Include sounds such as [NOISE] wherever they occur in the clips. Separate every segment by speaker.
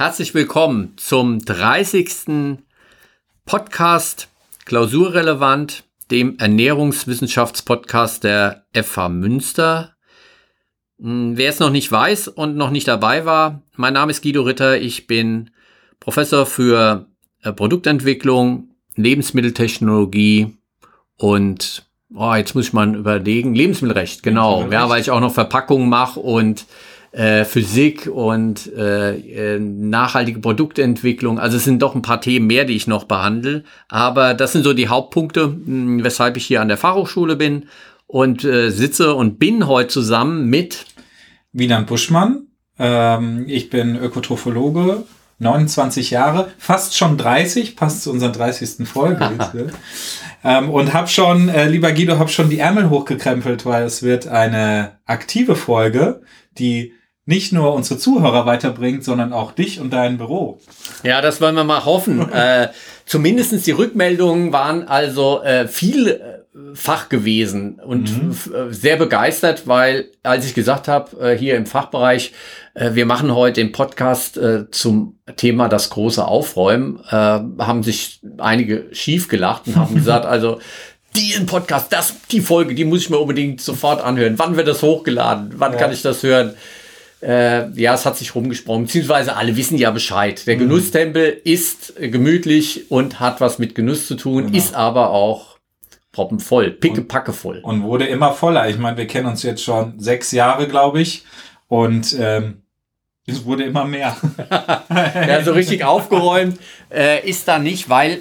Speaker 1: Herzlich willkommen zum 30. Podcast Klausurrelevant, dem Ernährungswissenschaftspodcast der FH Münster. Hm, wer es noch nicht weiß und noch nicht dabei war, mein Name ist Guido Ritter. Ich bin Professor für äh, Produktentwicklung, Lebensmitteltechnologie und oh, jetzt muss ich mal überlegen, Lebensmittelrecht, genau. Lebensmittelrecht. Ja, weil ich auch noch Verpackungen mache und äh, Physik und äh, äh, nachhaltige Produktentwicklung. Also es sind doch ein paar Themen mehr, die ich noch behandle. Aber das sind so die Hauptpunkte, mh, hm, weshalb ich hier an der Fachhochschule bin und äh, sitze und bin heute zusammen mit
Speaker 2: Wieland Buschmann. Ähm, ich bin Ökotrophologe, 29 Jahre, fast schon 30, passt zu unserer 30. Folge. [LAUGHS] ähm, und habe schon, äh, lieber Guido, habe schon die Ärmel hochgekrempelt, weil es wird eine aktive Folge, die nicht nur unsere Zuhörer weiterbringt, sondern auch dich und dein Büro.
Speaker 1: Ja, das wollen wir mal hoffen. [LAUGHS] äh, zumindestens die Rückmeldungen waren also äh, vielfach gewesen und mhm. Äh, sehr begeistert, weil als ich gesagt habe, äh, hier im Fachbereich, äh, wir machen heute den Podcast äh, zum Thema das große Aufräumen, äh, haben sich einige schief gelacht und haben gesagt, [LAUGHS] also diesen Podcast, das, die Folge, die muss ich mir unbedingt sofort anhören. Wann wird das hochgeladen? Wann ja. kann ich das hören? Äh, ja, es hat sich rumgesprochen, beziehungsweise alle wissen ja Bescheid. Der mhm. Genusstempel ist gemütlich und hat was mit Genuss zu tun, genau. ist aber auch proppenvoll, pickepacke voll.
Speaker 2: Und wurde immer voller. Ich meine, wir kennen uns jetzt schon sechs Jahre, glaube ich. Und ähm, es wurde immer mehr. [LAUGHS]
Speaker 1: ja, so richtig aufgeräumt äh, ist da nicht, weil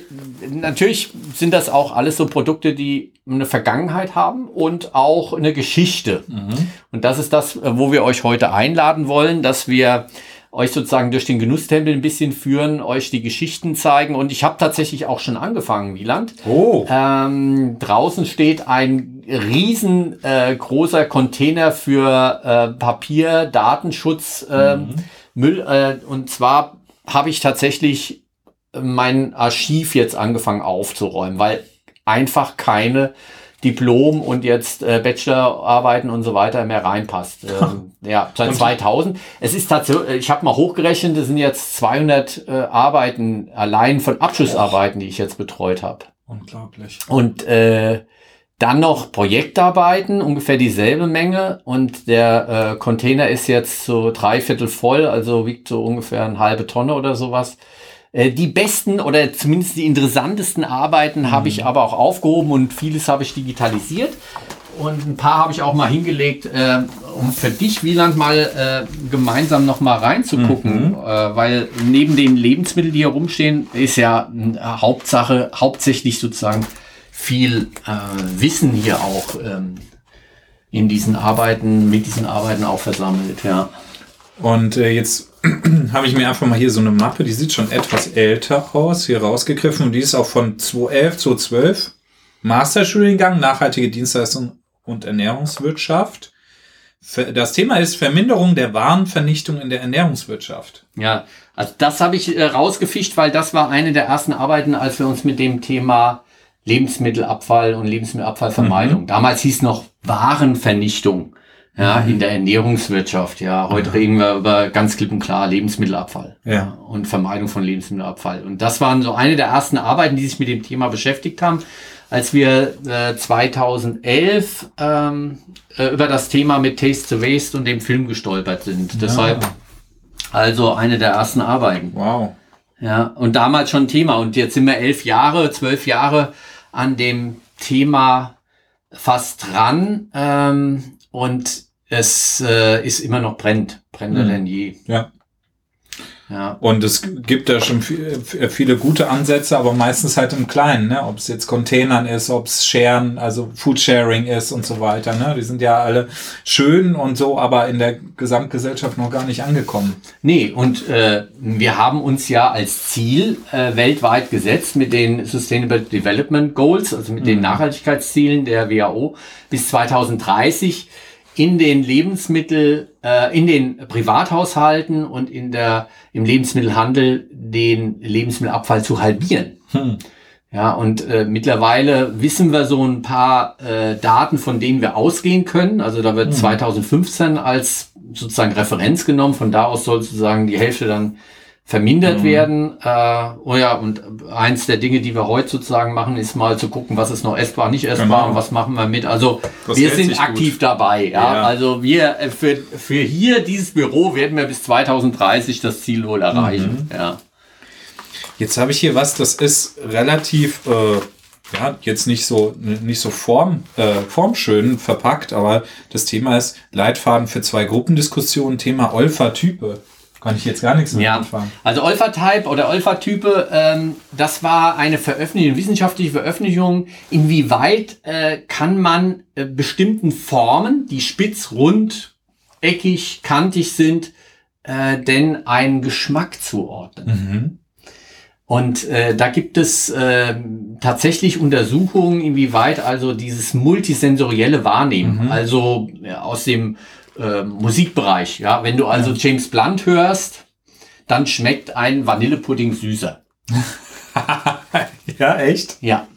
Speaker 1: natürlich sind das auch alles so Produkte, die eine Vergangenheit haben und auch eine Geschichte. Mhm. Und das ist das, wo wir euch heute einladen wollen, dass wir euch sozusagen durch den Genusstempel ein bisschen führen, euch die Geschichten zeigen. Und ich habe tatsächlich auch schon angefangen, Wieland. Oh. Ähm, draußen steht ein riesengroßer äh, Container für äh, Papier, Datenschutz, äh, mhm. Müll. Äh, und zwar habe ich tatsächlich mein Archiv jetzt angefangen aufzuräumen, weil einfach keine Diplom und jetzt äh, Bachelorarbeiten und so weiter mehr reinpasst. [LAUGHS] Ähm, ja, seit 2000. Es ist tatsächlich, ich habe mal hochgerechnet, es sind jetzt 200 äh, Arbeiten allein von Abschlussarbeiten, die ich jetzt betreut habe.
Speaker 2: Unglaublich.
Speaker 1: Und äh, dann noch Projektarbeiten, ungefähr dieselbe Menge. Und der äh, Container ist jetzt so dreiviertel voll, also wiegt so ungefähr eine halbe Tonne oder sowas. Äh, die besten oder zumindest die interessantesten Arbeiten mhm. habe ich aber auch aufgehoben und vieles habe ich digitalisiert. Und ein paar habe ich auch mal hingelegt, äh, um für dich, Wieland, mal äh, gemeinsam noch mal reinzugucken. Mhm. Äh, weil neben den Lebensmitteln, die hier rumstehen, ist ja äh, Hauptsache, hauptsächlich sozusagen viel äh, Wissen hier auch ähm, in diesen Arbeiten, mit diesen Arbeiten auch versammelt, ja.
Speaker 2: Und jetzt [CLEARS THROAT] habe ich mir einfach mal hier so eine Mappe, die sieht schon etwas älter aus, hier rausgegriffen und die ist auch von 2011, 2012. Masterstudiengang Nachhaltige Dienstleistung und Ernährungswirtschaft. Das Thema ist Verminderung der Warenvernichtung in der Ernährungswirtschaft.
Speaker 1: Ja, also das habe ich äh, rausgefischt, weil das war eine der ersten Arbeiten, als wir uns mit dem Thema Lebensmittelabfall und Lebensmittelabfallvermeidung, mhm. damals hieß noch Warenvernichtung ja, in der Ernährungswirtschaft. Ja, heute reden wir über ganz klipp und klar Lebensmittelabfall ja. und Vermeidung von Lebensmittelabfall. Und das waren so eine der ersten Arbeiten, die sich mit dem Thema beschäftigt haben, als wir äh, 2011 ähm, äh, über das Thema mit Taste the Waste und dem Film gestolpert sind. Ja. Deshalb also eine der ersten Arbeiten.
Speaker 2: Wow.
Speaker 1: Ja, und damals schon Thema. Und jetzt sind wir elf Jahre, zwölf Jahre an dem Thema fast dran. Ähm, und es äh, ist immer noch brennt, brennender mhm. denn je.
Speaker 2: Ja. Ja. Und es gibt da schon viel, viele gute Ansätze, aber meistens halt im Kleinen, ne? Ob es jetzt Containern ist, ob es Sharen, also Foodsharing ist und so weiter, ne? Die sind ja alle schön und so, aber in der Gesamtgesellschaft noch gar nicht angekommen.
Speaker 1: Nee, und äh, wir haben uns ja als Ziel äh, weltweit gesetzt mit den Sustainable Development Goals, also mit mhm. den Nachhaltigkeitszielen der WHO bis 2030 in den Lebensmittel, äh, in den Privathaushalten und in der, im Lebensmittelhandel den Lebensmittelabfall zu halbieren. Hm. Ja, und äh, mittlerweile wissen wir so ein paar äh, Daten, von denen wir ausgehen können. Also da wird hm. 2015 als sozusagen Referenz genommen. Von da aus soll sozusagen die Hälfte dann vermindert mhm. werden. Äh, oh ja, und eins der Dinge, die wir heute sozusagen machen, ist mal zu gucken, was ist noch essbar, nicht essbar genau. und was machen wir mit. Also das wir sind aktiv gut. dabei. Ja? ja? Also wir äh, für, für hier dieses Büro werden wir bis 2030 das Ziel wohl erreichen. Mhm. Ja.
Speaker 2: Jetzt habe ich hier was, das ist relativ äh, ja, jetzt nicht so, nicht so form, äh, formschön verpackt, aber das Thema ist Leitfaden für zwei Gruppendiskussionen, Thema Olfa-Type. Kann ich jetzt gar nichts
Speaker 1: mit ja. anfangen. Also Olfa-Type oder Olfa-Type, ähm, das war eine Veröffentlichung, wissenschaftliche Veröffentlichung. Inwieweit äh, kann man äh, bestimmten Formen, die spitz, rund, eckig, kantig sind, äh, denn einen Geschmack zuordnen? Mhm. Und äh, da gibt es äh, tatsächlich Untersuchungen, inwieweit also dieses multisensorielle Wahrnehmen, mhm. also ja, aus dem äh, Musikbereich, ja, wenn du also ja. James Blunt hörst, dann schmeckt ein Vanillepudding süßer. [LAUGHS]
Speaker 2: ja, echt?
Speaker 1: Ja.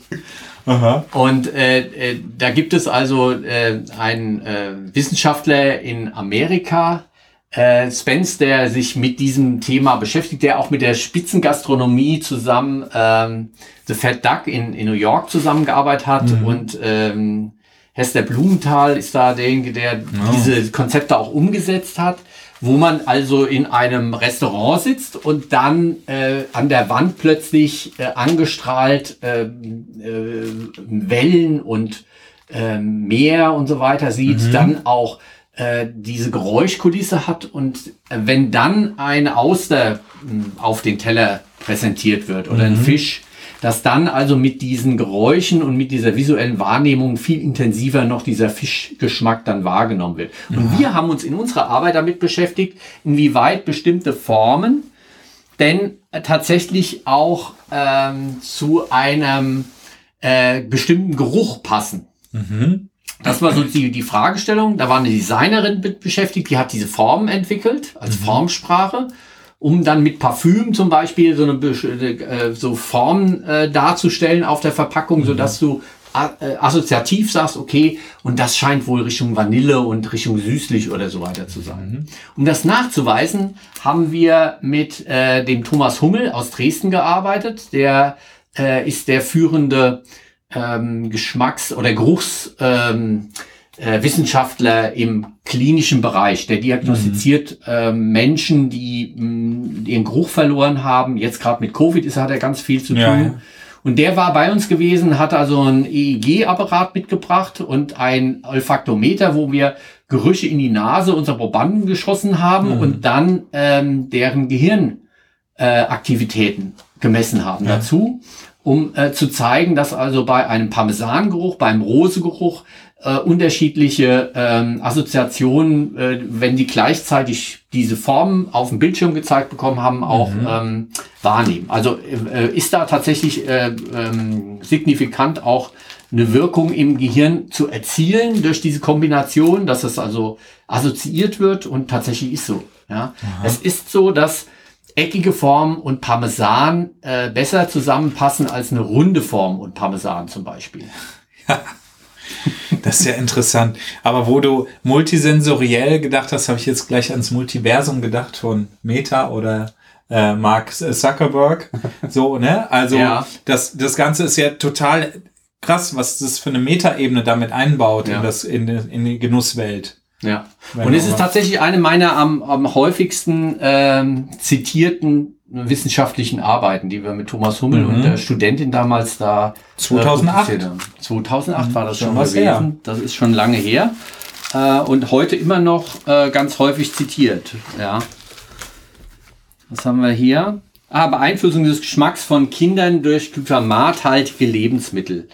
Speaker 1: Aha. Und äh, äh, da gibt es also äh, einen äh, Wissenschaftler in Amerika, äh, Spence, der sich mit diesem Thema beschäftigt, der auch mit der Spitzengastronomie zusammen ähm, The Fat Duck in, in New York zusammengearbeitet hat mhm. und ähm, Hester Blumenthal ist da derjenige, der oh. diese Konzepte auch umgesetzt hat, wo man also in einem Restaurant sitzt und dann äh, an der Wand plötzlich äh, angestrahlt äh, äh, Wellen und äh, Meer und so weiter sieht, mhm. dann auch äh, diese Geräuschkulisse hat und äh, wenn dann eine Auster hm, auf den Teller präsentiert wird oder mhm. ein Fisch, dass dann also mit diesen Geräuschen und mit dieser visuellen Wahrnehmung viel intensiver noch dieser Fischgeschmack dann wahrgenommen wird. Und ja. wir haben uns in unserer Arbeit damit beschäftigt, inwieweit bestimmte Formen denn tatsächlich auch ähm, zu einem äh, bestimmten Geruch passen. Mhm. Das war so die, die Fragestellung. Da war eine Designerin mit beschäftigt, die hat diese Formen entwickelt als mhm. Formsprache, um dann mit Parfüm zum Beispiel so eine äh, so Formen äh, darzustellen auf der Verpackung, mhm. so dass du äh, assoziativ sagst, okay, und das scheint wohl Richtung Vanille und Richtung süßlich oder so weiter zu sein. Mhm. Um das nachzuweisen, haben wir mit äh, dem Thomas Hummel aus Dresden gearbeitet. Der äh, ist der führende ähm, Geschmacks- oder Geruchswissenschaftler ähm, äh, im klinischen Bereich. Der diagnostiziert mhm. ähm, Menschen, die mh, mm, ihren Geruch verloren haben. Jetzt gerade mit Covid ist, hat er ganz viel zu tun. Ja. Und der war bei uns gewesen, hat also ein EEG-Apparat mitgebracht und ein Olfaktometer, wo wir Gerüche in die Nase unserer Probanden geschossen haben mhm. und dann ähm, deren Gehirnaktivitäten äh, gemessen haben ja. dazu um äh, zu zeigen, dass also bei einem Parmesangeruch, beim Rosegeruch äh, unterschiedliche ähm, Assoziationen, äh, wenn die gleichzeitig diese Formen auf dem Bildschirm gezeigt bekommen haben, auch mhm. ähm, wahrnehmen. Also äh, ist da tatsächlich äh, ähm, signifikant auch eine Wirkung im Gehirn zu erzielen durch diese Kombination, dass es also assoziiert wird und tatsächlich ist so. Ja, es ist so, dass eckige Form und Parmesan äh, besser zusammenpassen als eine runde Form und Parmesan zum Beispiel.
Speaker 2: Das ist ja interessant. Aber wo du multisensoriell gedacht hast, habe ich jetzt gleich ans Multiversum gedacht von Meta oder äh, Mark Zuckerberg. So, ne? Also ja. das, das Ganze ist ja total krass, was das für eine Metaebene damit einbaut ja. in, das, in, in die Genusswelt.
Speaker 1: Ja. Und es ist tatsächlich eine meiner am, am häufigsten ähm, zitierten wissenschaftlichen Arbeiten, die wir mit Thomas Hummel mhm. und der Studentin damals da
Speaker 2: 2008. Äh,
Speaker 1: 2008 mhm. war das schon, schon gewesen. Her. Das ist schon lange her äh, und heute immer noch äh, ganz häufig zitiert. Ja. Was haben wir hier? Ah, Beeinflussung des Geschmacks von Kindern durch glutamathaltige Lebensmittel.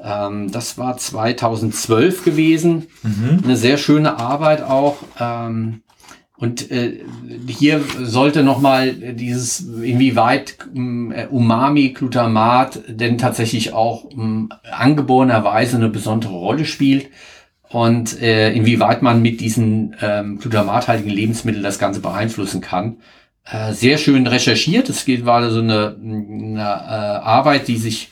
Speaker 1: Ähm, das war 2012 gewesen. Mhm. Eine sehr schöne Arbeit auch. Ähm, und äh, hier sollte nochmal dieses, inwieweit äh, Umami, Glutamat denn tatsächlich auch äh, angeborenerweise eine besondere Rolle spielt und äh, inwieweit man mit diesen ähm, glutamathaltigen Lebensmitteln das Ganze beeinflussen kann. Äh, sehr schön recherchiert. Es geht war so eine, eine äh, Arbeit, die sich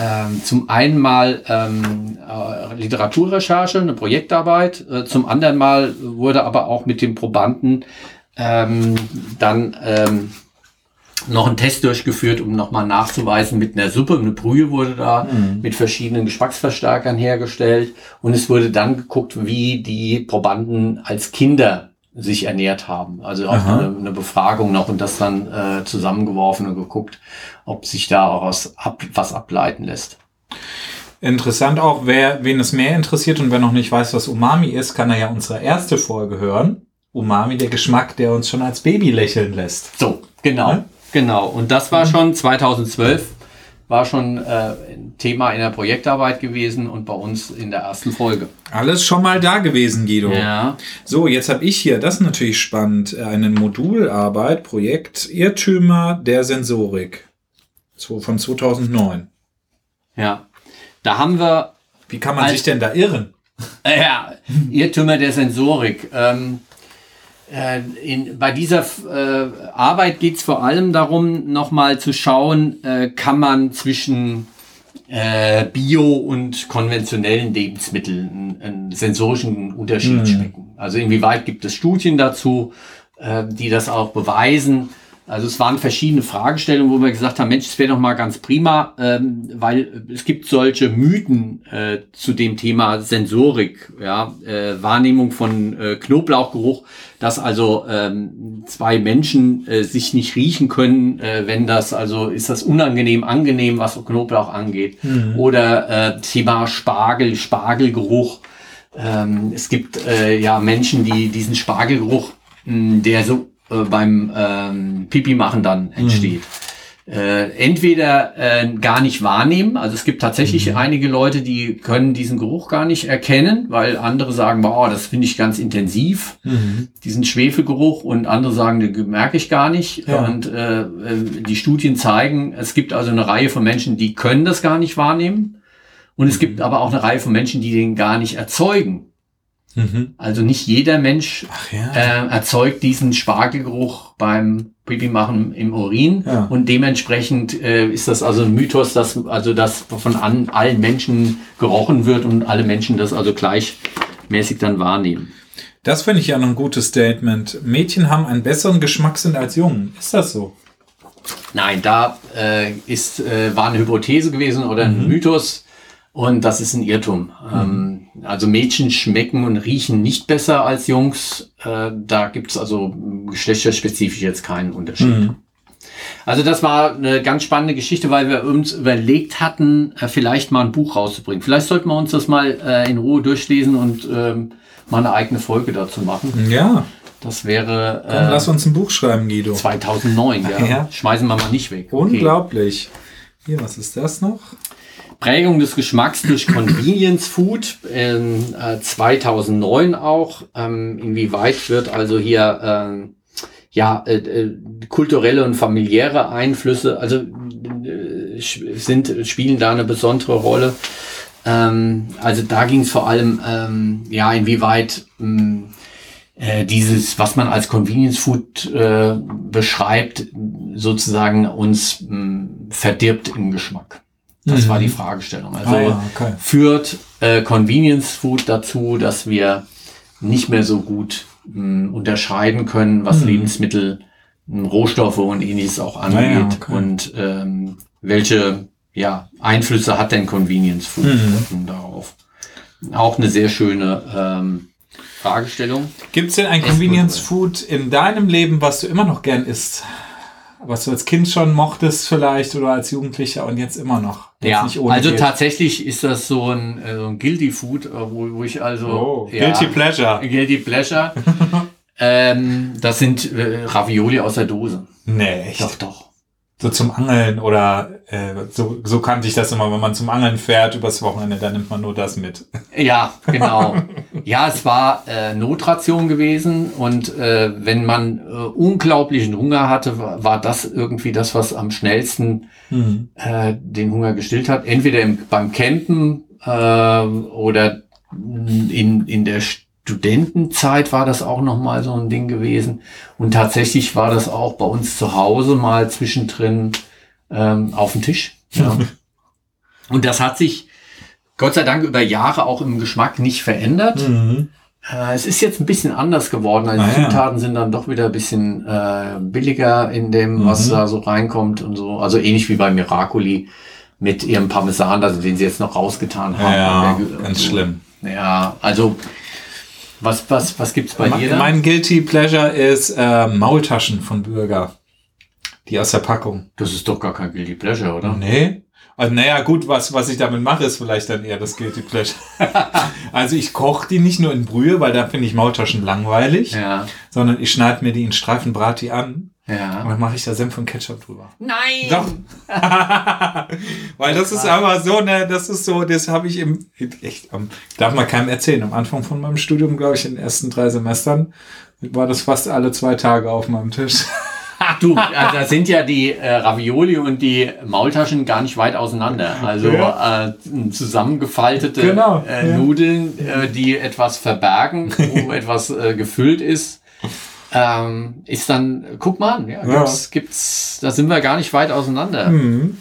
Speaker 1: ähm, zum einen mal ähm, äh, Literaturrecherche, eine Projektarbeit, äh, zum anderen mal wurde aber auch mit den Probanden ähm, dann ähm, noch einen Test durchgeführt, um nochmal nachzuweisen mit einer Suppe. Eine Brühe wurde da
Speaker 2: Mhm.
Speaker 1: mit verschiedenen Geschmacksverstärkern hergestellt. Und es wurde dann geguckt, wie die Probanden als Kinder sich ernährt haben. Also auch eine, eine Befragung noch und das dann äh, zusammengeworfen und geguckt, ob sich da auch was, ab, was ableiten lässt.
Speaker 2: Interessant auch, wer, wen es mehr interessiert und wer noch nicht weiß, was Umami ist, kann er ja unsere erste Folge hören. Umami, der Geschmack, der uns schon als Baby lächeln lässt.
Speaker 1: So, genau.
Speaker 2: Ja?
Speaker 1: Genau. Und das war schon 2012, war schon äh, ein Thema in der Projektarbeit gewesen und bei uns in der ersten Folge.
Speaker 2: Alles schon mal da gewesen, Guido.
Speaker 1: Ja.
Speaker 2: So, jetzt habe ich hier, das ist natürlich spannend, eine Modularbeit, Projekt Irrtümer der Sensorik So, von 2009.
Speaker 1: Ja. Da haben wir
Speaker 2: Wie kann man sich denn da irren?
Speaker 1: Äh, [LAUGHS] Ja, Irrtümer der Sensorik. Ähm, äh, in, bei dieser äh, Arbeit geht es vor allem darum, nochmal zu schauen, äh, kann man zwischen äh, Bio- und konventionellen Lebensmitteln einen, sensorischen Unterschied schmecken. Also inwieweit gibt es Studien dazu, äh, die das auch beweisen. Also es waren verschiedene Fragestellungen, wo wir gesagt haben, Mensch, das wäre doch mal ganz prima, ähm, weil es gibt solche Mythen äh, zu dem Thema Sensorik, ja, äh, Wahrnehmung von äh, Knoblauchgeruch, dass also ähm, zwei Menschen äh, sich nicht riechen können, äh, wenn das, also ist das unangenehm, angenehm, was Knoblauch angeht. Oder äh, Thema Spargel, Spargelgeruch. Ähm, es gibt äh, ja Menschen, die diesen Spargelgeruch, mh, der so äh, beim ähm, Pipi machen dann entsteht. Äh, entweder äh, gar nicht wahrnehmen, also es gibt tatsächlich einige Leute, die können diesen Geruch gar nicht erkennen, weil andere sagen, wow, das finde ich ganz intensiv, diesen Schwefelgeruch und andere sagen, den merke ich gar nicht.
Speaker 2: Ja.
Speaker 1: Und äh, äh, die Studien zeigen, es gibt also eine Reihe von Menschen, die können das gar nicht wahrnehmen. Und es gibt aber auch eine Reihe von Menschen, die den gar nicht erzeugen.
Speaker 2: Mhm.
Speaker 1: Also nicht jeder Mensch
Speaker 2: ja.
Speaker 1: äh, erzeugt diesen Spargelgeruch beim Pipi machen im Urin
Speaker 2: Ja.
Speaker 1: und dementsprechend äh, ist das also ein Mythos, dass also das von an, allen Menschen gerochen wird und alle Menschen das also gleichmäßig dann wahrnehmen.
Speaker 2: Das finde ich ja noch ein gutes Statement. Mädchen haben einen besseren Geschmackssinn als Jungen. Ist das so?
Speaker 1: Nein, da äh, ist äh, war eine Hypothese gewesen oder ein Mythos und das ist ein Irrtum. Ähm, also Mädchen schmecken und riechen nicht besser als Jungs. Äh, da gibt's also geschlechterspezifisch jetzt keinen Unterschied. Also das war eine ganz spannende Geschichte, weil wir uns überlegt hatten, äh, vielleicht mal ein Buch rauszubringen. Vielleicht sollten wir uns das mal äh, in Ruhe durchlesen und ähm, mal eine eigene Folge dazu machen.
Speaker 2: Ja.
Speaker 1: Das wäre
Speaker 2: Dann
Speaker 1: äh,
Speaker 2: lass uns ein Buch schreiben, Guido.
Speaker 1: 2009. Ja. [LAUGHS]
Speaker 2: Ja.
Speaker 1: Schmeißen wir mal nicht weg. Okay.
Speaker 2: Unglaublich. Hier, was ist das noch?
Speaker 1: Prägung des Geschmacks durch Convenience Food in äh, 2009 auch. Ähm, inwieweit wird also hier ähm, ja äh, äh, kulturelle und familiäre Einflüsse also äh, sind spielen da eine besondere Rolle. Ähm, also da ging es vor allem ähm, ja inwieweit mh, äh, dieses, was man als Convenience Food äh, beschreibt, sozusagen uns mh, verdirbt im Geschmack. Das war die Fragestellung. Also
Speaker 2: Ah okay.
Speaker 1: führt äh, Convenience Food dazu, dass wir nicht mehr so gut mh, unterscheiden können, was Lebensmittel, mh, Rohstoffe und ähnliches auch
Speaker 2: Ah ja,
Speaker 1: angeht.
Speaker 2: okay.
Speaker 1: Und ähm, welche ja, Einflüsse hat denn Convenience Food
Speaker 2: Mhm.
Speaker 1: darauf? Auch eine sehr schöne ähm, Fragestellung.
Speaker 2: Gibt es denn ein Convenience Food in deinem Leben, was du immer noch gern isst? Was du als Kind schon mochtest vielleicht oder als Jugendlicher und jetzt immer noch? Jetzt
Speaker 1: Ja, also
Speaker 2: geht.
Speaker 1: äh, ist das so ein, äh, so ein Guilty Food, äh, wo, wo ich also
Speaker 2: Oh,
Speaker 1: ja,
Speaker 2: Guilty Pleasure. [LAUGHS]
Speaker 1: Guilty Pleasure. [LAUGHS] ähm, das sind äh, Ravioli aus der Dose.
Speaker 2: Nee, echt.
Speaker 1: Doch, doch.
Speaker 2: So zum Angeln oder äh, so, so kannte ich das immer, wenn man zum Angeln fährt übers Wochenende, dann nimmt man nur das mit.
Speaker 1: Ja, genau. [LAUGHS] ja, es war äh, Notration gewesen und äh, wenn man äh, unglaublichen Hunger hatte, war, war das irgendwie das, was am schnellsten
Speaker 2: Mhm.
Speaker 1: äh, den Hunger gestillt hat. Entweder im, beim Campen äh, oder in, in der Studentenzeit war das auch nochmal so ein Ding gewesen. Und tatsächlich war das auch bei uns zu Hause mal zwischendrin ähm, auf dem Tisch. Ja. [LAUGHS] Und das hat sich Gott sei Dank über Jahre auch im Geschmack nicht verändert.
Speaker 2: Mhm.
Speaker 1: Äh, es ist jetzt ein bisschen anders geworden. Also
Speaker 2: Ah,
Speaker 1: die
Speaker 2: ja.
Speaker 1: Zutaten sind dann doch wieder ein bisschen äh, billiger in dem, was
Speaker 2: Mhm.
Speaker 1: da so reinkommt und so. Also ähnlich wie bei Miracoli mit ihrem Parmesan, also den sie jetzt noch rausgetan haben.
Speaker 2: Ja, ganz
Speaker 1: so.
Speaker 2: schlimm.
Speaker 1: Ja, also was, was, was gibt's bei dir
Speaker 2: Mein, Guilty Pleasure ist äh, Maultaschen von Bürger. Die aus der Packung.
Speaker 1: Das ist doch gar kein Guilty Pleasure, oder?
Speaker 2: Nee. Also, naja, gut, was, was ich damit mache, ist vielleicht dann eher das Guilty Pleasure. [LAUGHS] also ich koche die nicht nur in Brühe, weil da finde ich Maultaschen langweilig,
Speaker 1: Ja,
Speaker 2: sondern ich schneide mir die in Streifen, brate die an und
Speaker 1: ja.
Speaker 2: dann mache ich da Senf und Ketchup drüber.
Speaker 1: Nein!
Speaker 2: Doch. [LAUGHS] Weil das ist aber so, ne, das ist so, das habe ich im, echt, am- darf man keinem erzählen. Am Anfang von meinem Studium, glaube ich, in den ersten drei Semestern, war das fast alle zwei Tage auf meinem Tisch.
Speaker 1: Du, äh, [LAUGHS] da sind ja die äh, Ravioli und die Maultaschen gar nicht weit auseinander. Also äh, zusammengefaltete
Speaker 2: Genau,
Speaker 1: äh,
Speaker 2: ja.
Speaker 1: Nudeln, äh, die etwas verbergen, wo [LAUGHS] etwas äh, gefüllt ist. Ähm, ist dann, guck mal an, ja,
Speaker 2: Ja.
Speaker 1: Gibt's, gibt's, da sind wir gar nicht weit auseinander.
Speaker 2: Mhm.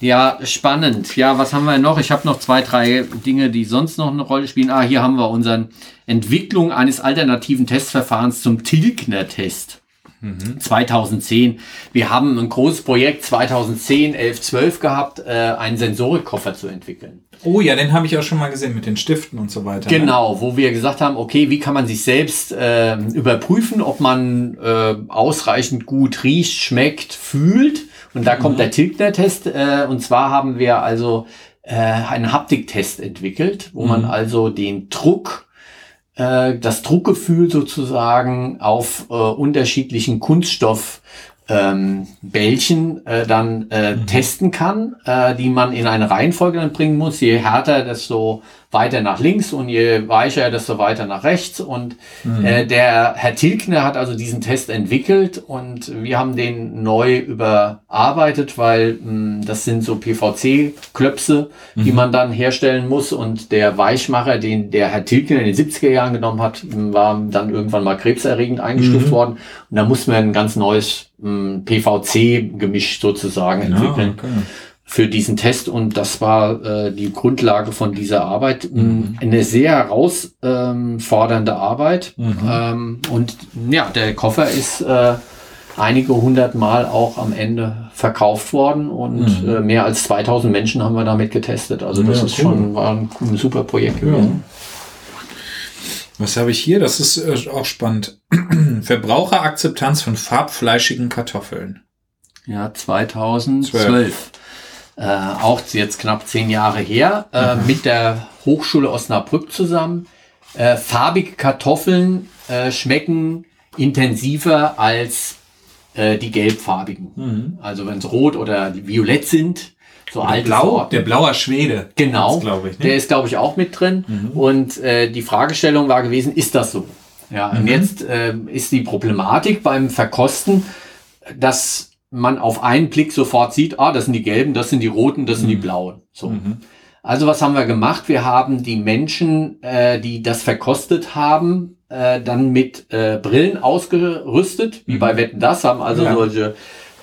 Speaker 1: Ja, spannend. Ja, was haben wir noch? Ich habe noch zwei, drei Dinge, die sonst noch eine Rolle spielen. Ah, hier haben wir unseren Entwicklung eines alternativen Testverfahrens zum Tilgner-Test. 2010. Wir haben ein großes Projekt 2010, 11, 12 gehabt, äh, einen Sensorikkoffer zu entwickeln.
Speaker 2: Oh ja, den habe ich auch schon mal gesehen mit den Stiften und so weiter. Ne?
Speaker 1: Genau, wo wir gesagt haben, okay, wie kann man sich selbst äh, überprüfen, ob man äh, ausreichend gut riecht, schmeckt, fühlt. Und da kommt der Tilgner-Test. Äh, und zwar haben wir also äh, einen Haptiktest entwickelt, wo man also den Druck, äh, das Druckgefühl sozusagen auf äh, unterschiedlichen Kunststoff ähm, Bällchen äh, dann äh, testen kann, äh, die man in eine Reihenfolge dann bringen muss. Je härter, desto weiter nach links und je weicher, desto weiter nach rechts. Und äh, der Herr Tilgner hat also diesen Test entwickelt und wir haben den neu überarbeitet, weil mh, das sind so PVC-Klöpse, die man dann herstellen muss. Und der Weichmacher, den der Herr Tilgner in den 70er Jahren genommen hat, mh, war dann irgendwann mal krebserregend eingestuft worden. Und da mussten wir ein ganz neues mh, PVC-Gemisch sozusagen entwickeln
Speaker 2: okay.
Speaker 1: Für diesen Test und das war äh, die Grundlage von dieser Arbeit. Ähm, Eine sehr herausfordernde Arbeit ähm, und ja, der Koffer ist äh, einige hundert Mal auch am Ende verkauft worden und äh, mehr als 2000 Menschen haben wir damit getestet. Also das
Speaker 2: Ja,
Speaker 1: ist
Speaker 2: cool.
Speaker 1: schon war ein, ein super Projekt gewesen.
Speaker 2: Was habe ich hier? Das ist äh, auch spannend. [CLEARS THROAT] Verbraucherakzeptanz von farbfleischigen Kartoffeln.
Speaker 1: Ja, 2012. Äh, auch jetzt knapp zehn Jahre her, äh, mit der Hochschule Osnabrück zusammen. Äh, farbige Kartoffeln äh, schmecken intensiver als äh, die gelbfarbigen. Also wenn es rot oder violett sind, so alte
Speaker 2: Blau, der blauer Schwede.
Speaker 1: Genau,
Speaker 2: glaube ich.
Speaker 1: der
Speaker 2: Ne?
Speaker 1: ist, glaube ich, auch mit drin. Und äh, die Fragestellung war gewesen, ist das so? Ja, und jetzt äh, ist die Problematik beim Verkosten, dass man auf einen Blick sofort sieht, ah, das sind die gelben, das sind die roten, das sind die blauen. So. Also was haben wir gemacht? Wir haben die Menschen, äh, die das verkostet haben, äh, dann mit äh, Brillen ausgerüstet, wie bei Wetten das, haben also
Speaker 2: Ja.
Speaker 1: solche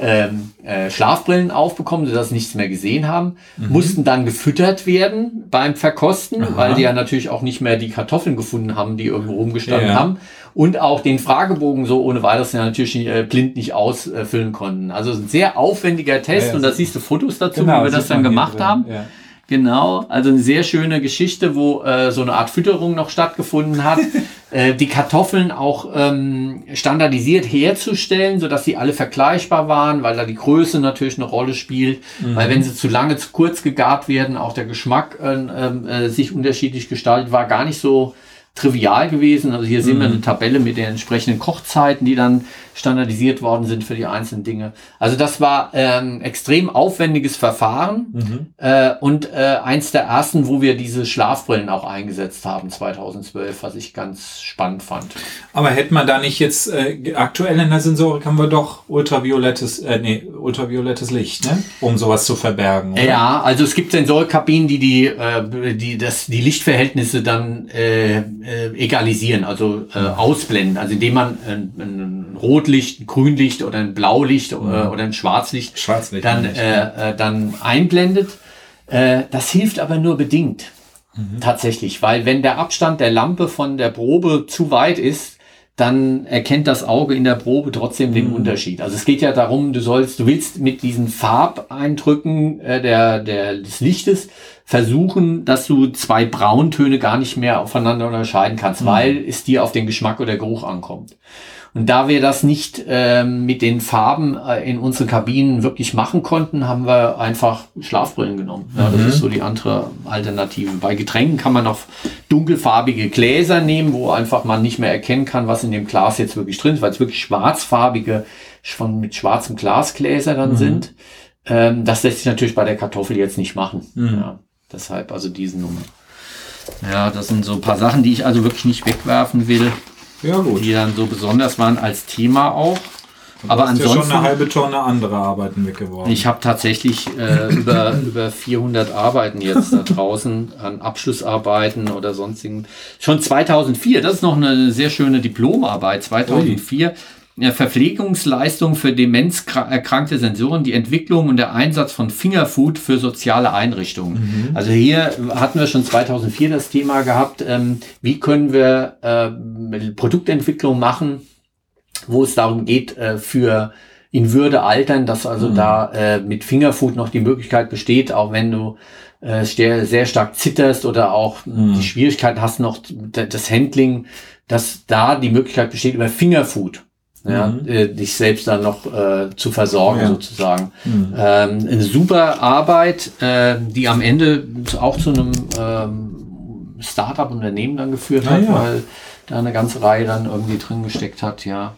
Speaker 1: ähm, äh, Schlafbrillen aufbekommen, sodass sie nichts mehr gesehen haben, mussten dann gefüttert werden beim Verkosten,
Speaker 2: Aha.
Speaker 1: weil die ja natürlich auch nicht mehr die Kartoffeln gefunden haben, die irgendwo rumgestanden
Speaker 2: Ja.
Speaker 1: haben. Und auch den Fragebogen so ohne weiteres natürlich äh, blind nicht ausfüllen konnten. Also ein sehr aufwendiger Test
Speaker 2: Ja, ja,
Speaker 1: und da siehst du Fotos dazu,
Speaker 2: Genau,
Speaker 1: wie wir das dann gemacht
Speaker 2: drin.
Speaker 1: haben.
Speaker 2: Ja.
Speaker 1: Genau, also eine sehr schöne Geschichte, wo äh, so eine Art Fütterung noch stattgefunden hat. [LAUGHS] äh, die Kartoffeln auch ähm, standardisiert herzustellen, sodass sie alle vergleichbar waren, weil da die Größe natürlich eine Rolle spielt. Weil wenn sie zu lange, zu kurz gegart werden, auch der Geschmack äh, ähm, äh, sich unterschiedlich gestaltet, war gar nicht so trivial gewesen. Also hier sehen wir eine Tabelle mit den entsprechenden Kochzeiten, die dann standardisiert worden sind für die einzelnen Dinge. Also das war ähm, extrem aufwendiges Verfahren äh, und äh, eins der ersten, wo wir diese Schlafbrillen auch eingesetzt haben 2012, was ich ganz spannend fand.
Speaker 2: Aber hätte man da nicht jetzt, äh, aktuell in der Sensorik haben wir doch ultraviolettes, äh, nee, ultraviolettes Licht, ne? Um sowas zu verbergen. oder?
Speaker 1: Ja, also es gibt Sensorkabinen, die die, äh, die, das, die Lichtverhältnisse dann äh, äh, egalisieren, also äh, ausblenden. Also indem man ein, ein Rotlicht, ein Grünlicht oder ein Blaulicht äh, oder ein Schwarzlicht
Speaker 2: Schwarzlicht,
Speaker 1: dann, äh, äh, dann einblendet. Äh, das hilft aber nur bedingt. Mhm. Tatsächlich, weil wenn der Abstand der Lampe von der Probe zu weit ist, dann erkennt das Auge in der Probe trotzdem den mhm. Unterschied. Also es geht ja darum, du sollst, du willst mit diesen Farbeindrücken äh, der, der, des Lichtes versuchen, dass du zwei Brauntöne gar nicht mehr aufeinander unterscheiden kannst, mhm. weil es dir auf den Geschmack oder Geruch ankommt. Und da wir das nicht ähm, mit den Farben äh, in unseren Kabinen wirklich machen konnten, haben wir einfach Schlafbrillen genommen. Ja, das mhm. ist so die andere Alternative. Bei Getränken kann man noch dunkelfarbige Gläser nehmen, wo einfach man nicht mehr erkennen kann, was in dem Glas jetzt wirklich drin ist, weil es wirklich schwarzfarbige, von mit schwarzem Glasgläser dann mhm. sind. Ähm, das lässt sich natürlich bei der Kartoffel jetzt nicht machen. Mhm. Ja, deshalb also diesen Nummer. Ja, das sind so ein paar Sachen, die ich also wirklich nicht wegwerfen will. Ja, gut. Die dann so besonders waren als Thema auch.
Speaker 2: Du aber ansonsten ja schon eine halbe Tonne andere Arbeiten weggeworfen.
Speaker 1: Ich habe tatsächlich äh, über [CLEARS THROAT] über 400 Arbeiten jetzt da draußen an Abschlussarbeiten oder sonstigen. Schon 2004, das ist noch eine sehr schöne Diplomarbeit. 2004 Ui. Verpflegungsleistung für demenzerkrankte Sensoren, die Entwicklung und der Einsatz von Fingerfood für soziale Einrichtungen. Mhm. Also hier hatten wir schon 2004 das Thema gehabt, ähm, wie können wir äh, Produktentwicklung machen, wo es darum geht, äh, für in Würde altern, dass also mhm. da äh, mit Fingerfood noch die Möglichkeit besteht, auch wenn du äh, sehr stark zitterst oder auch mhm. die Schwierigkeit hast noch das Handling, dass da die Möglichkeit besteht über Fingerfood ja, mhm. äh, dich selbst dann noch äh, zu versorgen ja. sozusagen. Mhm. Ähm, eine super Arbeit, äh, die am Ende auch zu einem ähm, Startup-Unternehmen dann geführt hat, ja. weil da eine ganze Reihe dann irgendwie drin gesteckt hat, ja.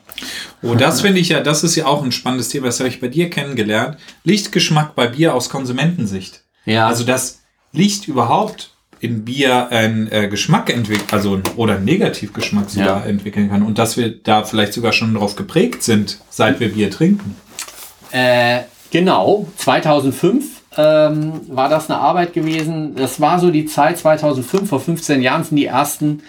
Speaker 2: Oh, das [LAUGHS] finde ich ja, das ist ja auch ein spannendes Thema, das habe ich bei dir kennengelernt. Lichtgeschmack bei Bier aus Konsumentensicht. Ja. Also das Licht überhaupt in Bier einen äh, Geschmack entwickeln, also oder einen Negativgeschmack sogar ja. entwickeln kann und dass wir da vielleicht sogar schon darauf geprägt sind, seit wir Bier trinken.
Speaker 1: Äh, genau, 2005 ähm, war das eine Arbeit gewesen. Das war so die Zeit 2005, vor 15 Jahren sind die ersten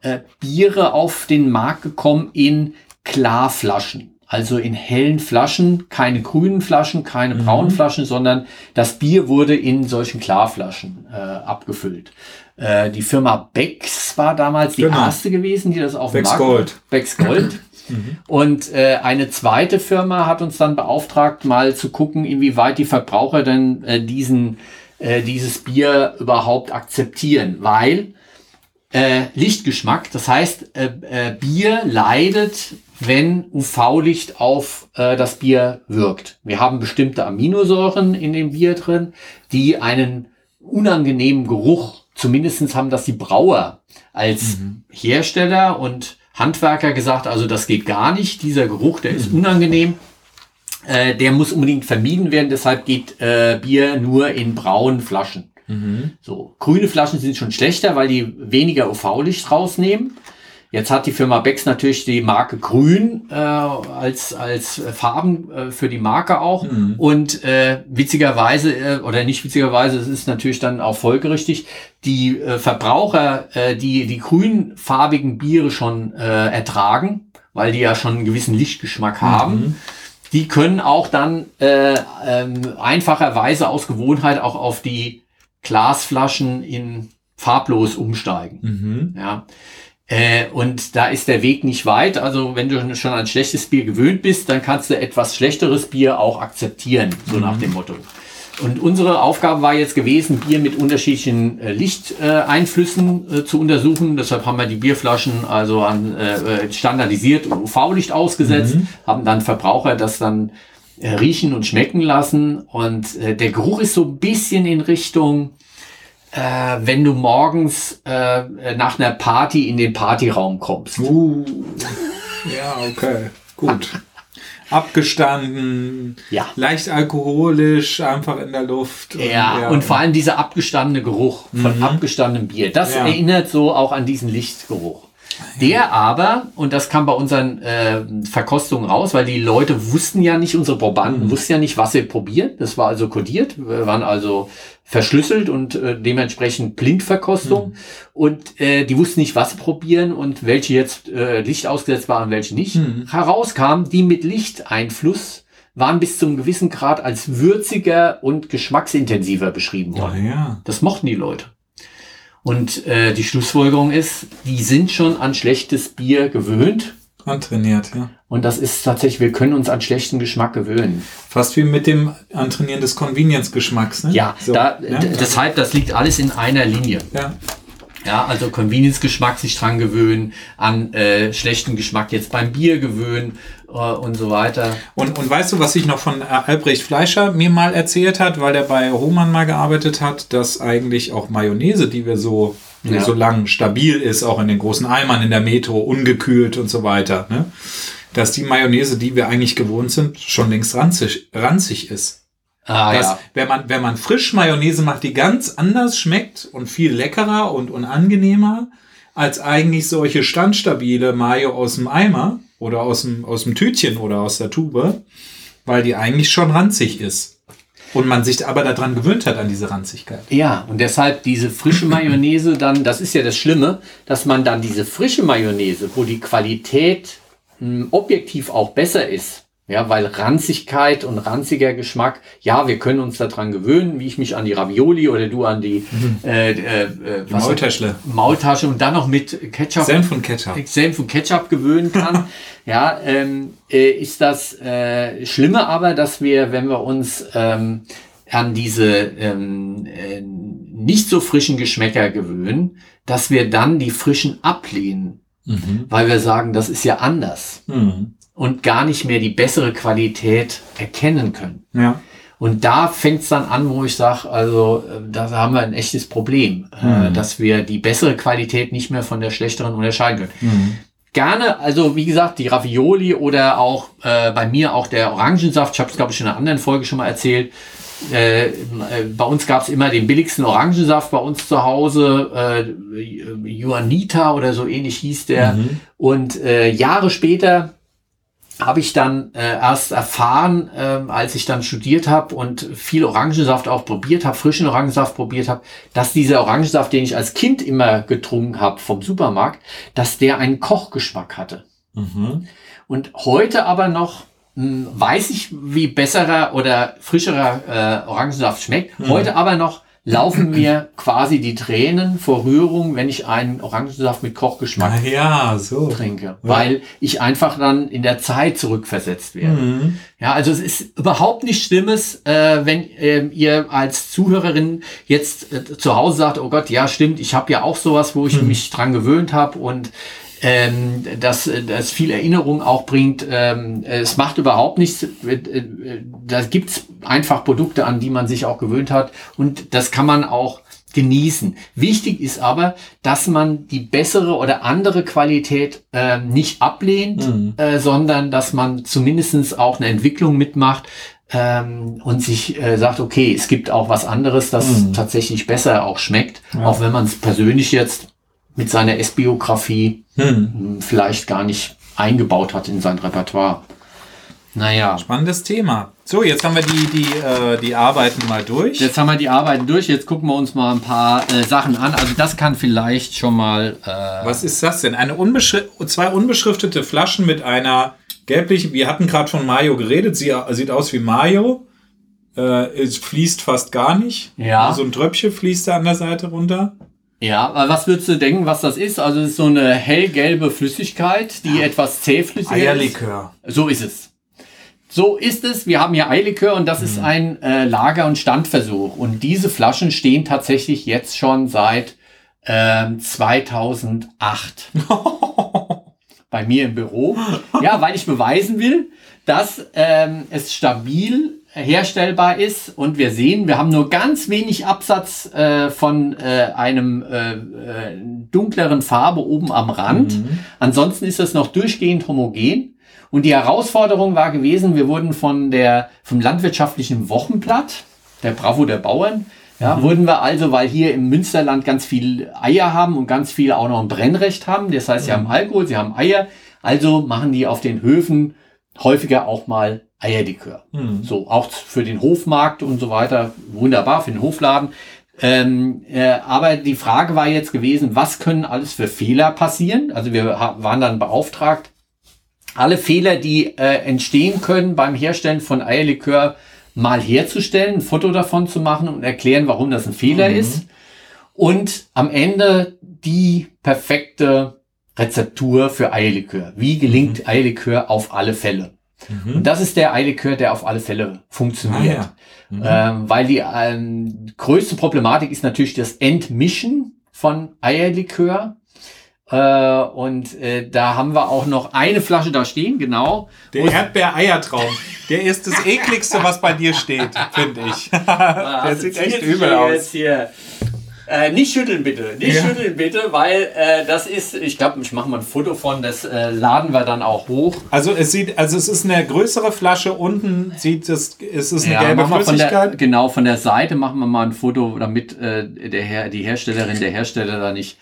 Speaker 1: äh, Biere auf den Markt gekommen in Klarflaschen. Also in hellen Flaschen, keine grünen Flaschen, keine mhm. braunen Flaschen, sondern das Bier wurde in solchen Klarflaschen äh, abgefüllt. Äh, die Firma Becks war damals genau. die erste gewesen, die das auf
Speaker 2: dem Markt Gold.
Speaker 1: Becks Gold. [CLEARS THROAT] Mhm. Und äh, eine zweite Firma hat uns dann beauftragt, mal zu gucken, inwieweit die Verbraucher denn äh, diesen, äh, dieses Bier überhaupt akzeptieren, weil äh, Lichtgeschmack, das heißt, äh, äh, Bier leidet wenn UV-Licht auf äh, das Bier wirkt. Wir haben bestimmte Aminosäuren in dem Bier drin, die einen unangenehmen Geruch, zumindestens haben das die Brauer als mhm. Hersteller und Handwerker gesagt, also das geht gar nicht, dieser Geruch, der ist mhm. unangenehm. Äh, der muss unbedingt vermieden werden, deshalb geht äh, Bier nur in braunen Flaschen. Mhm. So, grüne Flaschen sind schon schlechter, weil die weniger UV-Licht rausnehmen. Jetzt hat die Firma Becks natürlich die Marke Grün äh, als, als Farben äh, für die Marke auch. Mhm. Und äh, witzigerweise, äh, oder nicht witzigerweise, es ist natürlich dann auch folgerichtig, die äh, Verbraucher, äh, die die grünfarbigen Biere schon äh, ertragen, weil die ja schon einen gewissen Lichtgeschmack haben, mhm. die können auch dann äh, ähm, einfacherweise aus Gewohnheit auch auf die Glasflaschen in farblos umsteigen. Mhm. Ja. Äh, und da ist der Weg nicht weit. Also wenn du schon an schlechtes Bier gewöhnt bist, dann kannst du etwas schlechteres Bier auch akzeptieren, so mhm. nach dem Motto. Und unsere Aufgabe war jetzt gewesen, Bier mit unterschiedlichen äh, Lichteinflüssen äh, zu untersuchen. Deshalb haben wir die Bierflaschen also an äh, standardisiert UV-Licht ausgesetzt, mhm. haben dann Verbraucher das dann äh, riechen und schmecken lassen. Und äh, der Geruch ist so ein bisschen in Richtung äh, wenn du morgens äh, nach einer Party in den Partyraum kommst.
Speaker 2: Uh, [LAUGHS] ja, okay, gut. Abgestanden, ja. leicht alkoholisch, einfach in der Luft.
Speaker 1: Und, ja, ja, und vor allem dieser abgestandene Geruch von mhm. abgestandenem Bier. Das ja. erinnert so auch an diesen Lichtgeruch. Der aber, und das kam bei unseren äh, Verkostungen raus, weil die Leute wussten ja nicht, unsere Probanden mhm. wussten ja nicht, was sie probieren. Das war also kodiert, wir waren also verschlüsselt und äh, dementsprechend Blindverkostung. Mhm. Und äh, die wussten nicht, was sie probieren und welche jetzt äh, Licht ausgesetzt waren und welche nicht. Mhm. Herauskam, die mit Lichteinfluss waren bis zu einem gewissen Grad als würziger und geschmacksintensiver beschrieben worden.
Speaker 2: Ja, ja.
Speaker 1: Das mochten die Leute. Und äh, die Schlussfolgerung ist, die sind schon an schlechtes Bier gewöhnt.
Speaker 2: Antrainiert, ja.
Speaker 1: Und das ist tatsächlich, wir können uns an schlechten Geschmack gewöhnen.
Speaker 2: Fast wie mit dem Antrainieren des Convenience-Geschmacks, ne?
Speaker 1: Ja,
Speaker 2: So,
Speaker 1: da,
Speaker 2: ja?
Speaker 1: deshalb, das liegt alles in einer Linie.
Speaker 2: Ja.
Speaker 1: Ja, also Convenience-Geschmack sich dran gewöhnen, an äh, schlechten Geschmack jetzt beim Bier gewöhnen und so weiter.
Speaker 2: Und, und weißt du, was ich noch von äh, Albrecht Fleischer mir mal erzählt hat, weil er bei Hohmann mal gearbeitet hat, dass eigentlich auch Mayonnaise, die wir so, die
Speaker 1: Ja.
Speaker 2: so lang stabil ist, auch in den großen Eimern in der Metro, ungekühlt und so weiter, ne? dass die Mayonnaise, die wir eigentlich gewohnt sind, schon längst ranzig, ranzig ist.
Speaker 1: Ah,
Speaker 2: dass,
Speaker 1: ja.
Speaker 2: wenn man, wenn man frisch Mayonnaise macht, die ganz anders schmeckt und viel leckerer und, und angenehmer als eigentlich solche standstabile Mayo aus dem Eimer oder aus dem, aus dem Tütchen oder aus der Tube, weil die eigentlich schon ranzig ist. Und man sich aber daran gewöhnt hat an diese Ranzigkeit.
Speaker 1: Ja, und deshalb diese frische Mayonnaise dann, das ist ja das Schlimme, dass man dann diese frische Mayonnaise, wo die Qualität mh, objektiv auch besser ist, ja, weil Ranzigkeit und ranziger Geschmack, ja, wir können uns daran gewöhnen, wie ich mich an die Ravioli oder du an die, äh, äh, äh, was-
Speaker 2: Maultäschle.
Speaker 1: Maultasche und dann noch mit Ketchup
Speaker 2: Senf und Ketchup.
Speaker 1: Senf und Ketchup gewöhnen kann, [LAUGHS] ja, ähm, äh, ist das äh, Schlimme aber, dass wir, wenn wir uns ähm, an diese ähm, äh, nicht so frischen Geschmäcker gewöhnen, dass wir dann die frischen ablehnen,
Speaker 2: Mhm.
Speaker 1: weil wir sagen, das ist ja anders
Speaker 2: Mhm.
Speaker 1: Und gar nicht mehr die bessere Qualität erkennen können.
Speaker 2: Ja.
Speaker 1: Und da fängt es dann an, wo ich sage, also äh, da haben wir ein echtes Problem, äh,
Speaker 2: Mhm.
Speaker 1: dass wir die bessere Qualität nicht mehr von der schlechteren unterscheiden können.
Speaker 2: Mhm.
Speaker 1: Gerne, also wie gesagt, die Ravioli oder auch äh, bei mir auch der Orangensaft. Ich habe es, glaube ich, in einer anderen Folge schon mal erzählt. Äh, äh, bei uns gab es immer den billigsten Orangensaft bei uns zu Hause. Äh, Juanita oder so ähnlich hieß der.
Speaker 2: Mhm.
Speaker 1: Und äh, Jahre später habe ich dann äh, erst erfahren, ähm, als ich dann studiert habe und viel Orangensaft auch probiert habe, frischen Orangensaft probiert habe, dass dieser Orangensaft, den ich als Kind immer getrunken habe vom Supermarkt, dass der einen Kochgeschmack hatte.
Speaker 2: Mhm.
Speaker 1: Und heute aber noch mh, weiß ich, wie besserer oder frischerer äh, Orangensaft schmeckt. Heute aber noch laufen mir quasi die Tränen vor Rührung, wenn ich einen Orangensaft mit Kochgeschmack
Speaker 2: Ah, ja, so.
Speaker 1: trinke, weil ich einfach dann in der Zeit zurückversetzt werde.
Speaker 2: Mhm.
Speaker 1: Ja, also es ist überhaupt nichts Schlimmes, äh, wenn ähm, ihr als Zuhörerin jetzt äh, zu Hause sagt, oh Gott, ja stimmt, ich habe ja auch sowas, wo ich mich dran gewöhnt habe und ähm, dass das viel Erinnerung auch bringt. Ähm, es macht überhaupt nichts. Äh, äh, Da gibt's einfach Produkte, an die man sich auch gewöhnt hat und das kann man auch genießen. Wichtig ist aber, dass man die bessere oder andere Qualität ähm, nicht ablehnt,
Speaker 2: Mhm.
Speaker 1: äh, sondern dass man zumindestens auch eine Entwicklung mitmacht ähm, und sich äh, sagt, okay, es gibt auch was anderes, das
Speaker 2: Mhm.
Speaker 1: tatsächlich besser auch schmeckt,
Speaker 2: Ja.
Speaker 1: auch wenn man es persönlich jetzt mit seiner S-Biografie
Speaker 2: Mhm.
Speaker 1: mh, vielleicht gar nicht eingebaut hat in sein Repertoire. Naja.
Speaker 2: Spannendes Thema. So, jetzt haben wir die, die, äh, die Arbeiten mal durch.
Speaker 1: Jetzt haben wir die Arbeiten durch, jetzt gucken wir uns mal ein paar äh, Sachen an. Also das kann vielleicht schon mal... Äh,
Speaker 2: Was ist das denn? Eine unbeschri zwei unbeschriftete Flaschen mit einer gelblichen, wir hatten gerade von Mayo geredet, sie sieht aus wie Mayo. Äh, es fließt fast gar nicht.
Speaker 1: Ja.
Speaker 2: So ein Tröpfchen fließt da an der Seite runter.
Speaker 1: Ja, aber was würdest du denken, was das ist? Also es ist so eine hellgelbe Flüssigkeit, die etwas zähflüssiger ist.
Speaker 2: Eierlikör.
Speaker 1: So ist es. So ist es. Wir haben hier Eilikör und das ist ein äh, Lager- und Standversuch. Und diese Flaschen stehen tatsächlich jetzt schon seit ähm, 2008 [LAUGHS] bei mir im Büro. Ja, weil ich beweisen will, dass ähm, es stabil herstellbar ist und wir sehen, wir haben nur ganz wenig Absatz äh, von äh, einem äh, äh, dunkleren Farbe oben am Rand. Ansonsten ist es noch durchgehend homogen. Und die Herausforderung war gewesen, wir wurden von der, vom landwirtschaftlichen Wochenblatt, der Bravo der Bauern, ja, wurden wir also, weil hier im Münsterland ganz viel Eier haben und ganz viele auch noch ein Brennrecht haben. Das heißt, sie haben Alkohol, sie haben Eier. Also machen die auf den Höfen häufiger auch mal Eierlikör. So, auch für den Hofmarkt und so weiter. Wunderbar, für den Hofladen. Ähm, äh, aber die Frage war jetzt gewesen, was können alles für Fehler passieren? Also wir waren dann beauftragt, alle Fehler, die äh, entstehen können beim Herstellen von Eierlikör, mal herzustellen, ein Foto davon zu machen und erklären, warum das ein Fehler ist. und am Ende die perfekte Rezeptur für Eierlikör. Wie gelingt mhm. Eierlikör auf alle Fälle? Mhm. Und das ist der Eierlikör, der auf alle Fälle funktioniert. Ah, ja. mhm. ähm, weil die ähm, größte Problematik ist natürlich das Entmischen von Eierlikör. Äh, und äh, da haben wir auch noch eine Flasche da stehen, genau.
Speaker 2: Der Erdbeer-Eiertraum. Der ist das [LAUGHS] ekligste, was bei dir steht, finde ich. [LAUGHS]
Speaker 1: der sieht echt übel aus. Hier. Äh, nicht schütteln bitte, nicht ja. schütteln bitte, weil äh, das ist, ich glaube, ich mache mal ein Foto von, das äh, laden wir dann auch hoch.
Speaker 2: Also es sieht, also es ist eine größere Flasche, unten sieht es, es ist eine ja, gelbe Flüssigkeit.
Speaker 1: Der, genau, von der Seite machen wir mal ein Foto, damit äh, der Her die Herstellerin, der Hersteller da nicht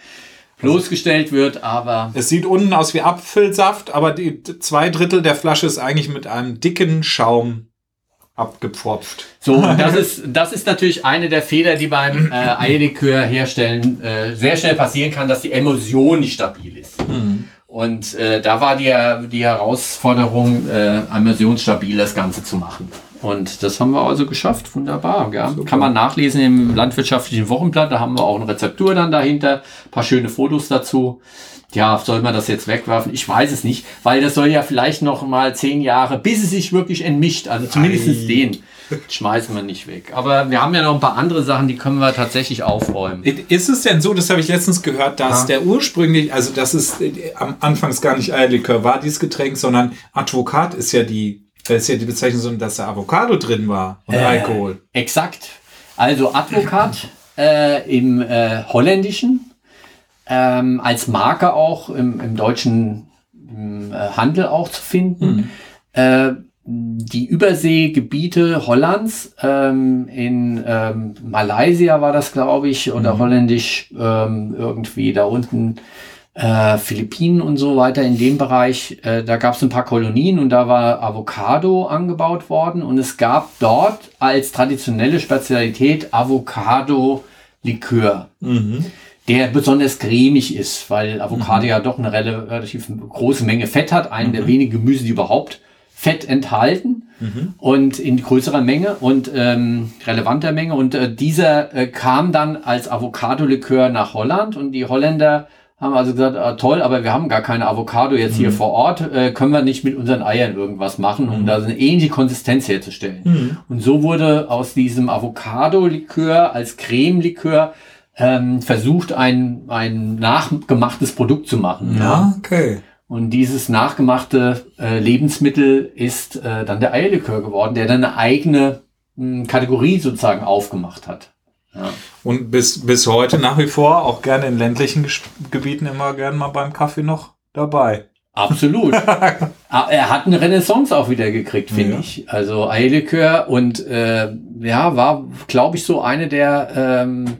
Speaker 1: bloßgestellt wird, aber.
Speaker 2: Es sieht unten aus wie Apfelsaft, aber die zwei Drittel der Flasche ist eigentlich mit einem dicken Schaum abgepfropft.
Speaker 1: So, und das ist, das ist natürlich eine der Fehler, die beim äh, Eierlikör herstellen äh, sehr schnell passieren kann, dass die Emulsion nicht stabil ist. Mhm. Und äh, da war die, die Herausforderung, äh, emulsionsstabil das Ganze zu machen. Und das haben wir also geschafft. Wunderbar. Ja. Kann man nachlesen im landwirtschaftlichen Wochenblatt. Da haben wir auch eine Rezeptur dann dahinter. Ein paar schöne Fotos dazu ja, soll man das jetzt wegwerfen? Ich weiß es nicht, weil das soll ja vielleicht noch mal zehn Jahre, bis es sich wirklich entmischt, also zumindest Ei. den schmeißen wir nicht weg. Aber wir haben ja noch ein paar andere Sachen, die können wir tatsächlich aufräumen.
Speaker 2: Ist es denn so, das habe ich letztens gehört, dass ja. der ursprünglich, also das ist äh, am Anfangs gar nicht Eierlikör war, dieses Getränk, sondern Advokat ist ja die, ist ja die Bezeichnung, dass da Avocado drin war und äh, Alkohol.
Speaker 1: Exakt. Also Advokat äh, im äh, Holländischen ähm, als Marke auch im, im deutschen im, äh, Handel auch zu finden. Mhm. Äh, die Überseegebiete Hollands, ähm, in ähm, Malaysia war das, glaube ich, oder mhm. holländisch ähm, irgendwie da unten, äh, Philippinen und so weiter in dem Bereich, äh, da gab es ein paar Kolonien und da war Avocado angebaut worden und es gab dort als traditionelle Spezialität Avocado-Likör. Mhm der besonders cremig ist, weil Avocado mhm. ja doch eine relativ große Menge Fett hat, einen mhm. der wenigen Gemüse, die überhaupt Fett enthalten mhm. und in größerer Menge und ähm, relevanter Menge. Und äh, dieser äh, kam dann als Avocado-Likör nach Holland und die Holländer haben also gesagt, ah, toll, aber wir haben gar keine Avocado jetzt hier mhm. vor Ort, äh, können wir nicht mit unseren Eiern irgendwas machen, um mhm. da so eine ähnliche Konsistenz herzustellen. Mhm. Und so wurde aus diesem Avocado-Likör als Creme-Likör ähm, versucht, ein, ein nachgemachtes Produkt zu machen.
Speaker 2: Ja, okay.
Speaker 1: Und dieses nachgemachte äh, Lebensmittel ist äh, dann der Eierlikör geworden, der dann eine eigene mh, hm, Kategorie sozusagen aufgemacht hat.
Speaker 2: Ja. Und bis, bis heute nach wie vor, auch gerne in ländlichen Gebieten, immer gerne mal beim Kaffee noch dabei.
Speaker 1: Absolut. [LAUGHS] Ah, er hat eine Renaissance auch wieder gekriegt, finde ja. ich. Also Eierlikör und äh, ja, war, glaube ich, so eine der ähm,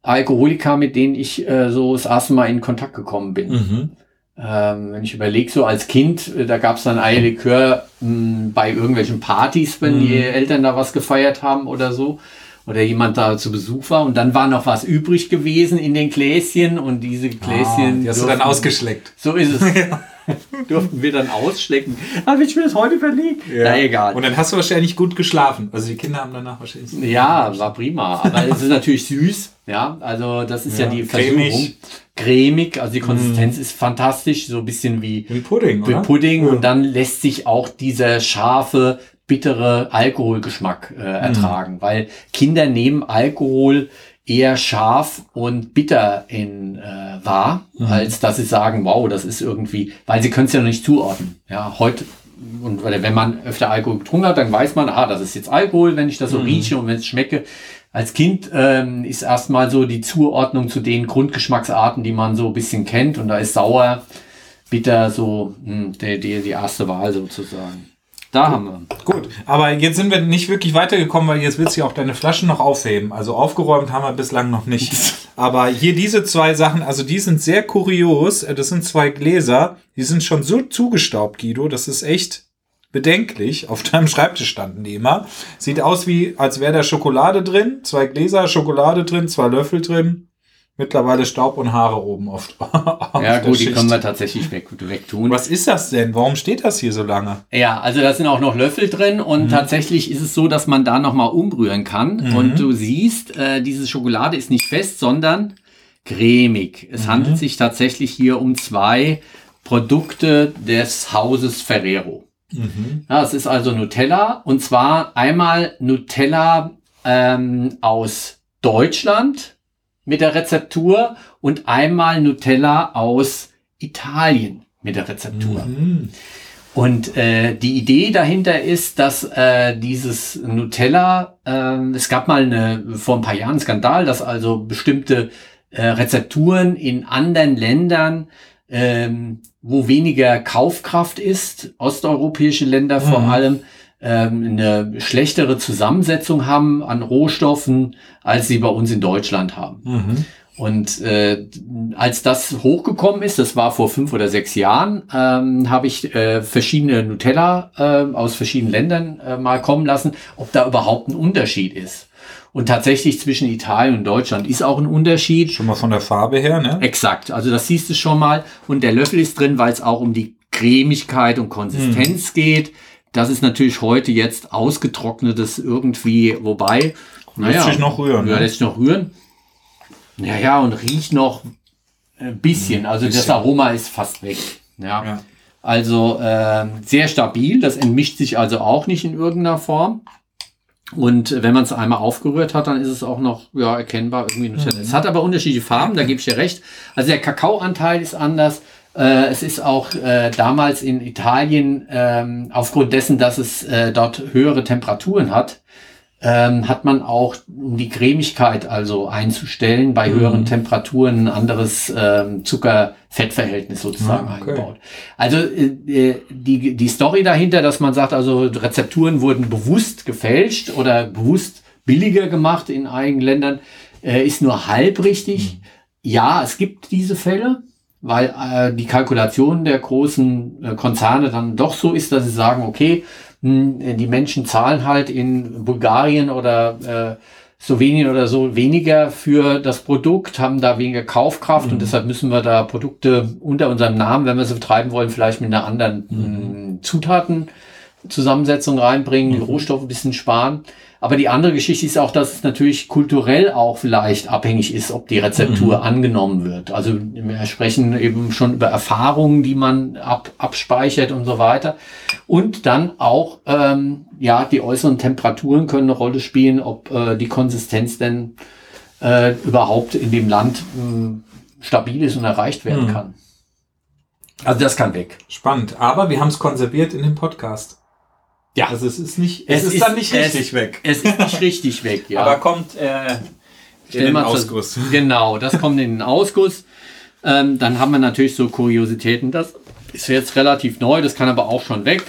Speaker 1: Alkoholiker, mit denen ich äh, so das erste Mal in Kontakt gekommen bin. Mhm. Ähm, wenn ich überlege, so als Kind, äh, da gab es dann Eierlikör mh, bei irgendwelchen Partys, wenn mhm. die Eltern da was gefeiert haben oder so. Oder jemand da zu Besuch war und dann war noch was übrig gewesen in den Gläschen und diese Gläschen. Ah,
Speaker 2: die hast du dann ausgeschleckt.
Speaker 1: So ist es. [LAUGHS] [LAUGHS] durften wir dann ausschlecken. Habe ich mir das heute verlegt?
Speaker 2: Ja. Na egal. Und dann hast du wahrscheinlich gut geschlafen. Also die Kinder haben danach wahrscheinlich.
Speaker 1: Ja, war prima. Aber es ist natürlich süß. Ja, also das ist ja, ja die Versuchung. Cremig. Cremig, also die Konsistenz mm. ist fantastisch, so ein bisschen wie,
Speaker 2: wie Pudding.
Speaker 1: Wie Pudding. Ja. Und dann lässt sich auch dieser scharfe, bittere Alkoholgeschmack äh, ertragen, mm. weil Kinder nehmen Alkohol eher scharf und bitter in äh, wahr, mhm. als dass sie sagen, wow, das ist irgendwie, weil sie können es ja noch nicht zuordnen. Ja, heute und wenn man öfter Alkohol getrunken hat, dann weiß man, ah, das ist jetzt Alkohol, wenn ich das so mhm. rieche und wenn es schmecke. Als Kind ähm, ist erstmal so die Zuordnung zu den Grundgeschmacksarten, die man so ein bisschen kennt. Und da ist sauer, bitter so mh, hm, die, die, die erste Wahl sozusagen. Da haben wir.
Speaker 2: Gut, aber jetzt sind wir nicht wirklich weitergekommen, weil jetzt willst du ja auch deine Flaschen noch aufheben. Also aufgeräumt haben wir bislang noch nicht. [LAUGHS] Aber hier diese zwei Sachen, also die sind sehr kurios. Äh, das sind zwei Gläser, die sind schon so zugestaubt, Guido. Das ist echt bedenklich. Auf deinem Schreibtisch standen die immer. Sieht aus wie, als wäre da Schokolade drin. Zwei Gläser, Schokolade drin, zwei Löffel drin. Mittlerweile Staub und Haare oben oft. [LAUGHS]
Speaker 1: ja gut, die können wir tatsächlich weg, wegtun.
Speaker 2: Was ist das denn? Warum steht das hier so lange?
Speaker 1: Ja, also da sind auch noch Löffel drin und mhm. tatsächlich ist es so, dass man da nochmal umrühren kann. Mhm. Und du siehst, äh, diese Schokolade ist nicht fest, sondern cremig. Es mhm. handelt sich tatsächlich hier um zwei Produkte des Hauses Ferrero. Mhm. Ja, es ist also Nutella und zwar einmal Nutella ähm, aus Deutschland mit der Rezeptur und einmal Nutella aus Italien mit der Rezeptur. Mhm. Und äh, die Idee dahinter ist, dass äh, dieses Nutella, äh, es gab mal eine, vor ein paar Jahren einen Skandal, dass also bestimmte äh, Rezepturen in anderen Ländern, ähm, wo weniger Kaufkraft ist, osteuropäische Länder mhm. vor allem, eine schlechtere Zusammensetzung haben an Rohstoffen, als sie bei uns in Deutschland haben. Mhm. Und äh, als das hochgekommen ist, das war vor fünf oder sechs Jahren, ähm, habe ich äh, verschiedene Nutella äh, aus verschiedenen Ländern äh, mal kommen lassen, ob da überhaupt ein Unterschied ist. Und tatsächlich zwischen Italien und Deutschland ist auch ein Unterschied.
Speaker 2: Schon mal von der Farbe her, ne?
Speaker 1: Exakt. Also das siehst du schon mal. Und der Löffel ist drin, weil es auch um die Cremigkeit und Konsistenz hm. geht. Das ist natürlich heute jetzt ausgetrocknetes irgendwie, wobei.
Speaker 2: Naja, lässt sich noch rühren.
Speaker 1: Ja, ne? lässt sich noch rühren. Ja, ja, und riecht noch ein bisschen. Also bisschen. das Aroma ist fast weg. Ja. ja. Also äh, sehr stabil. Das entmischt sich also auch nicht in irgendeiner Form. Und wenn man es einmal aufgerührt hat, dann ist es auch noch ja, erkennbar irgendwie Nutella. Mhm. Es hat aber unterschiedliche Farben, da gebe ich dir recht. Also der Kakaoanteil ist anders. Äh, es ist auch äh, damals in Italien ähm, aufgrund dessen, dass es äh, dort höhere Temperaturen hat, ähm, hat man auch, um die Cremigkeit also einzustellen, bei mhm. höheren Temperaturen ein anderes ähm, Zucker-Fett-Verhältnis sozusagen ah, okay. eingebaut. Also äh, äh, die, die Story dahinter, dass man sagt, also Rezepturen wurden bewusst gefälscht oder bewusst billiger gemacht in einigen Ländern, äh, ist nur halb richtig. Mhm. Ja, es gibt diese Fälle weil äh, die Kalkulation der großen äh, Konzerne dann doch so ist, dass sie sagen, okay, hm, die Menschen zahlen halt in Bulgarien oder äh, Slowenien oder so weniger für das Produkt, haben da weniger Kaufkraft mhm. und deshalb müssen wir da Produkte unter unserem Namen, wenn wir sie betreiben wollen, vielleicht mit einer anderen mhm. Zutatenzusammensetzung reinbringen, mhm. die Rohstoffe ein bisschen sparen. Aber die andere Geschichte ist auch, dass es natürlich kulturell auch vielleicht abhängig ist, ob die Rezeptur mhm. angenommen wird. Also wir sprechen eben schon über Erfahrungen, die man ab, abspeichert und so weiter. Und dann auch, ähm, ja, die äußeren Temperaturen können eine Rolle spielen, ob äh, die Konsistenz denn äh, überhaupt in dem Land äh, stabil ist und erreicht werden mhm. kann. Also das kann weg.
Speaker 2: Spannend. Aber wir haben es konserviert in dem Podcast.
Speaker 1: Ja.
Speaker 2: Also es ist nicht, es, es ist, ist, dann nicht richtig es, weg.
Speaker 1: Es ist nicht richtig weg, [LAUGHS] ja.
Speaker 2: Aber kommt äh, in den Ausguss. [LAUGHS]
Speaker 1: genau, das kommt in den Ausguss. Ähm, dann haben wir natürlich so Kuriositäten. Das ist jetzt relativ neu, das kann aber auch schon weg.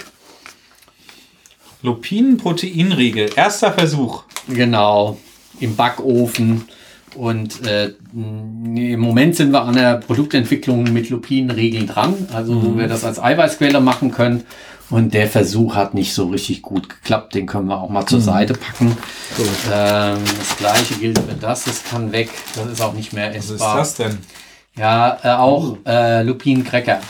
Speaker 2: Lupinen-Proteinriegel, erster Versuch.
Speaker 1: Genau, im Backofen. Und äh, im Moment sind wir an der Produktentwicklung mit Lupinenriegeln dran, also mhm. wo wir das als Eiweißquelle machen können. Und der Versuch hat nicht so richtig gut geklappt. Den können wir auch mal zur mhm. Seite packen. Ähm, das gleiche gilt für das. Das kann weg. Das ist auch nicht mehr
Speaker 2: essbar. Was ist das denn?
Speaker 1: Ja, äh, auch oh. äh, Lupin-Cracker.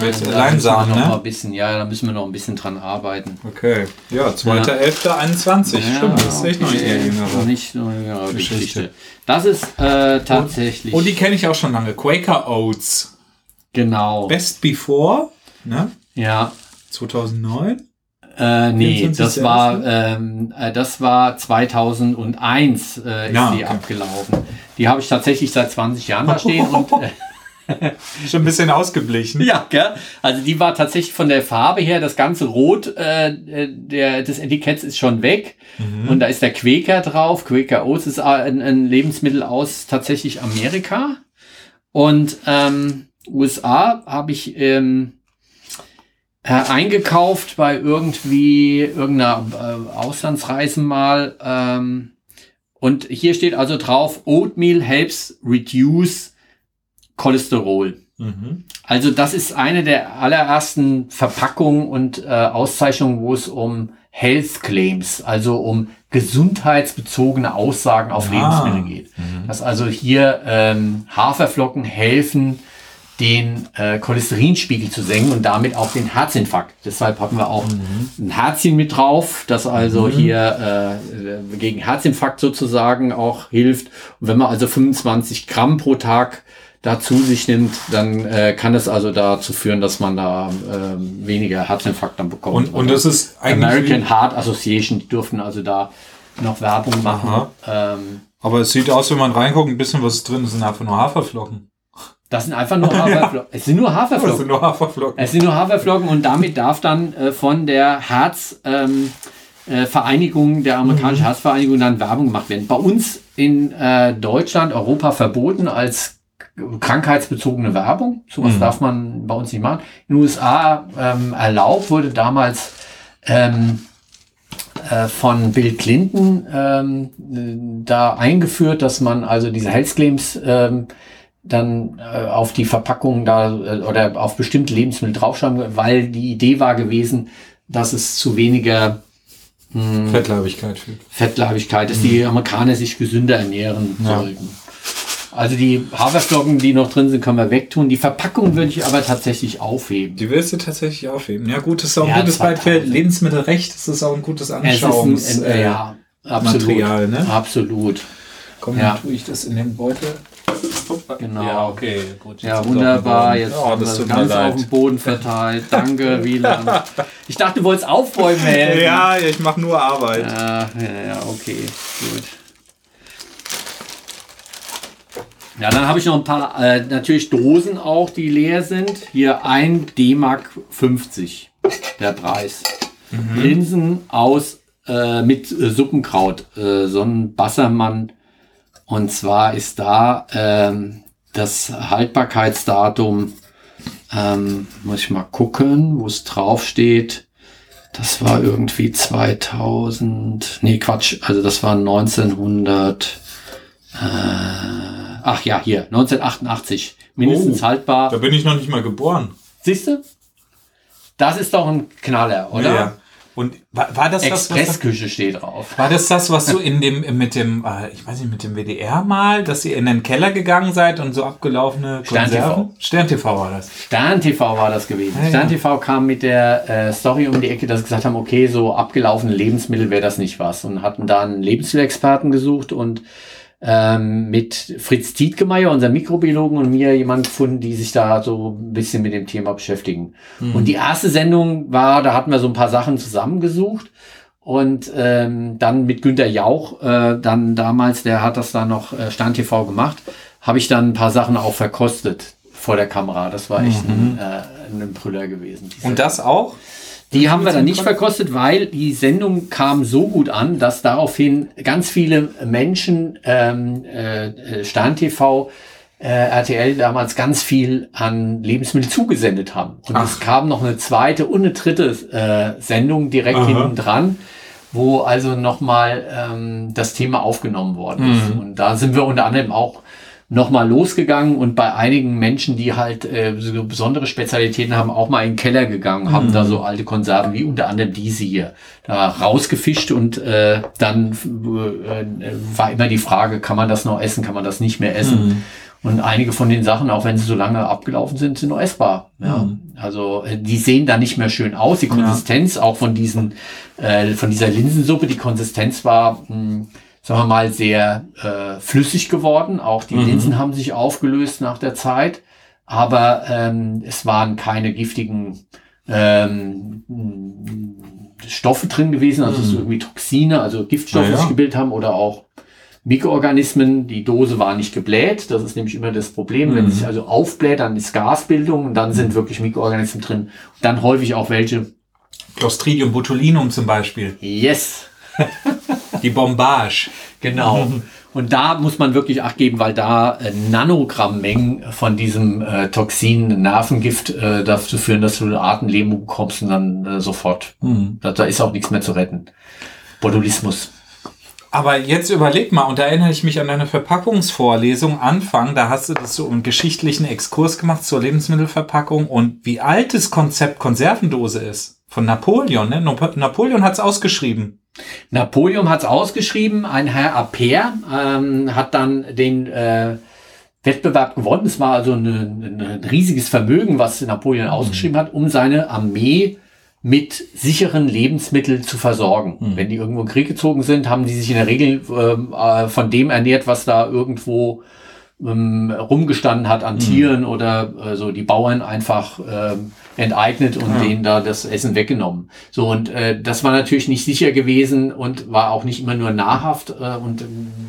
Speaker 2: Mit Leinsamen,
Speaker 1: noch
Speaker 2: ne?
Speaker 1: Mal ein bisschen, ja, da müssen wir noch ein bisschen dran arbeiten.
Speaker 2: Okay, ja, 2.11.21. Ja. Stimmt, das ist echt noch
Speaker 1: eine jüngere. Nicht nur jüngere Geschichte. Geschichte. Das ist äh, tatsächlich.
Speaker 2: Und, und die kenne ich auch schon lange. Quaker Oats.
Speaker 1: Genau.
Speaker 2: Best Before, ne?
Speaker 1: Ja.
Speaker 2: 2009?
Speaker 1: Äh, nee, das war, ähm, äh, das war 2001 äh, ist ja, die okay. abgelaufen. Die habe ich tatsächlich seit 20 Jahren da stehen und
Speaker 2: äh, [LAUGHS] schon ein bisschen ausgeblichen.
Speaker 1: Ja, gell? also die war tatsächlich von der Farbe her, das ganze Rot äh, äh der, des Etiketts ist schon weg mhm. und da ist der Quaker drauf. Quaker Oats ist ein, ein Lebensmittel aus tatsächlich Amerika und ähm, USA habe ich ähm, äh, eingekauft bei irgendwie irgendeiner äh, Auslandsreise mal. Ähm, und hier steht also drauf, Oatmeal helps reduce Cholesterol. Mhm. Also das ist eine der allerersten Verpackungen und äh, Auszeichnungen, wo es um Health Claims, also um gesundheitsbezogene Aussagen auf ah. Lebensmittel geht. Mhm. Dass also hier ähm, Haferflocken helfen, den äh, Cholesterinspiegel zu senken und damit auch den Herzinfarkt. Deshalb haben wir auch mhm. ein Herzchen mit drauf, das also mhm. hier äh, gegen Herzinfarkt sozusagen auch hilft. Und wenn man also 25 Gramm pro Tag dazu sich nimmt, dann äh, kann es also dazu führen, dass man da äh, weniger Herzinfarkt dann bekommt.
Speaker 2: Und, und das ist
Speaker 1: eigentlich American Heart Association, die durften also da noch Werbung machen. Ähm,
Speaker 2: Aber es sieht aus, wenn man reinguckt, ein bisschen was drin, sind einfach nur Haferflocken.
Speaker 1: Das sind einfach nur [LAUGHS] Haferflocken. Ja. Es sind nur Haferflocken. Es sind nur Haferflocken. Es sind nur Haferflocken und damit darf dann äh, von der Herzvereinigung, ähm, äh, der amerikanischen mhm. Herzvereinigung dann Werbung gemacht werden. Bei uns in äh, Deutschland, Europa verboten als krankheitsbezogene Werbung. Sowas mhm. darf man bei uns nicht machen. In den USA ähm, erlaubt wurde damals ähm, äh, von Bill Clinton ähm, da eingeführt, dass man also diese Health Claims ähm, dann äh, auf die Verpackung da äh, oder auf bestimmte Lebensmittel draufschreiben, weil die Idee war gewesen, dass es zu weniger
Speaker 2: mh, hm, Fettleibigkeit führt.
Speaker 1: Fettleibigkeit, dass mhm. die Amerikaner sich gesünder ernähren ja. sollten. Also die Haferflocken, die noch drin sind, können wir wegtun. Die Verpackung würde ich aber tatsächlich aufheben.
Speaker 2: Die willst du tatsächlich aufheben. Ja gut, das ist auch ein gutes Beispiel. Lebensmittelrecht, das ist auch ein gutes Anschauungs ein, ein,
Speaker 1: äh, ja, absolut, Material. Ne? Absolut.
Speaker 2: Komm, ja. dann tue ich das in den Beutel.
Speaker 1: Genau. Ja, okay, gut. Ja, wunderbar. Jetzt oh, haben wir ganz auf dem Boden verteilt. Danke, [LAUGHS] Wieland. Ich dachte, du wolltest aufräumen helfen.
Speaker 2: Ja, ich mache nur Arbeit.
Speaker 1: Ja, ja, ja, okay, gut. Ja, dann habe ich noch ein paar, äh, natürlich Dosen auch, die leer sind. Hier ein D-Mark 50, der Preis. Mhm. Linsen aus äh, mit Suppenkraut, äh, so ein Bassermann. Und zwar ist da ähm, das Haltbarkeitsdatum, ähm, muss ich mal gucken, wo es drauf steht. Das war irgendwie 2000, nee Quatsch, also das war 1900. Äh, Ach ja, hier, 1988. Mindestens oh, haltbar.
Speaker 2: Da bin ich noch nicht mal geboren.
Speaker 1: Siehst du? Das ist doch ein Knaller, oder? Ja.
Speaker 2: Und war, war das
Speaker 1: das? Expressküche steht drauf.
Speaker 2: War das das, was du in dem, mit dem, äh, ich weiß nicht, mit dem WDR mal, dass ihr in den Keller gegangen seid und so abgelaufene
Speaker 1: Stern TV.
Speaker 2: Stern TV war das.
Speaker 1: Stern TV war das gewesen. Ja, Stern TV kam mit der äh, Story um die Ecke, dass sie gesagt haben, okay, so abgelaufene Lebensmittel wäre das nicht was. Und hatten da einen Lebensmittelexperten gesucht und ähm, mit Fritz Tietgemeier, unserem Mikrobiologen, und mir jemand gefunden, die sich da so ein bisschen mit dem Thema beschäftigen. Mhm. Und die erste Sendung war, da hatten wir so ein paar Sachen zusammengesucht. Und ähm, dann mit Günter Jauch, äh, dann damals, der hat das dann noch äh, Stand TV gemacht, habe ich dann ein paar Sachen auch verkostet vor der Kamera. Das war echt mhm. ein, äh, ein Brüller gewesen.
Speaker 2: Und das auch?
Speaker 1: Die haben wir dann nicht verkostet, weil die Sendung kam so gut an, dass daraufhin ganz viele Menschen, ähm, äh, Stern TV, äh, RTL damals ganz viel an Lebensmittel zugesendet haben. Und Ach. es kam noch eine zweite und eine dritte äh, Sendung direkt Aha. hinten dran, wo also nochmal ähm, das Thema aufgenommen worden ist. Mhm. Und da sind wir unter anderem auch nochmal losgegangen und bei einigen Menschen, die halt äh, so besondere Spezialitäten haben, auch mal in den Keller gegangen, haben mhm. da so alte Konserven, wie unter anderem diese hier, da rausgefischt und äh, dann äh, war immer die Frage, kann man das noch essen, kann man das nicht mehr essen? Mhm. Und einige von den Sachen, auch wenn sie so lange abgelaufen sind, sind noch essbar. Ja. Mhm. Also äh, die sehen da nicht mehr schön aus. Die Konsistenz ja. auch von diesen, äh, von dieser Linsensuppe, die Konsistenz war mh, hm, sagen wir mal, sehr äh, flüssig geworden. Auch die mhm. Linsen haben sich aufgelöst nach der Zeit, aber ähm, es waren keine giftigen ähm, Stoffe drin gewesen, also mhm. irgendwie Toxine, also Giftstoffe, die ja. sich gebildet haben oder auch Mikroorganismen. Die Dose war nicht gebläht. Das ist nämlich immer das Problem. Mhm. Wenn es sich also aufbläht, dann ist Gasbildung und dann sind wirklich Mikroorganismen drin. Und dann häufig auch welche.
Speaker 2: Clostridium botulinum zum Beispiel.
Speaker 1: Yes. [LAUGHS]
Speaker 2: Die Bombage.
Speaker 1: Genau. [LAUGHS] Und da muss man wirklich Acht geben, weil da äh, Nanogrammmengen von diesem äh, Toxin, Nervengift, äh, dazu führen, dass du Atemlähmung bekommst und dann äh, sofort. Mhm. Da, da, ist auch nichts mehr zu retten. Botulismus.
Speaker 2: Aber jetzt überleg mal, und da erinnere ich mich an deine Verpackungsvorlesung Anfang, da hast du das so einen geschichtlichen Exkurs gemacht zur Lebensmittelverpackung und wie alt das Konzept Konservendose ist. Von Napoleon, ne? Napoleon hat es ausgeschrieben.
Speaker 1: Napoleon hat es ausgeschrieben, ein Herr Aper ähm, hat dann den äh, Wettbewerb gewonnen. Es war also ein riesiges Vermögen, was Napoleon mhm. ausgeschrieben hat, um seine Armee mit sicheren Lebensmitteln zu versorgen. Mhm. Wenn die irgendwo in Krieg gezogen sind, haben die sich in der Regel ähm, äh, von dem ernährt, was da irgendwo ähm, rumgestanden hat an mhm. Tieren oder äh, so die Bauern einfach ähm, enteignet und ja. denen da das Essen weggenommen. So und äh, das war natürlich nicht sicher gewesen und war auch nicht immer nur nahrhaft äh, und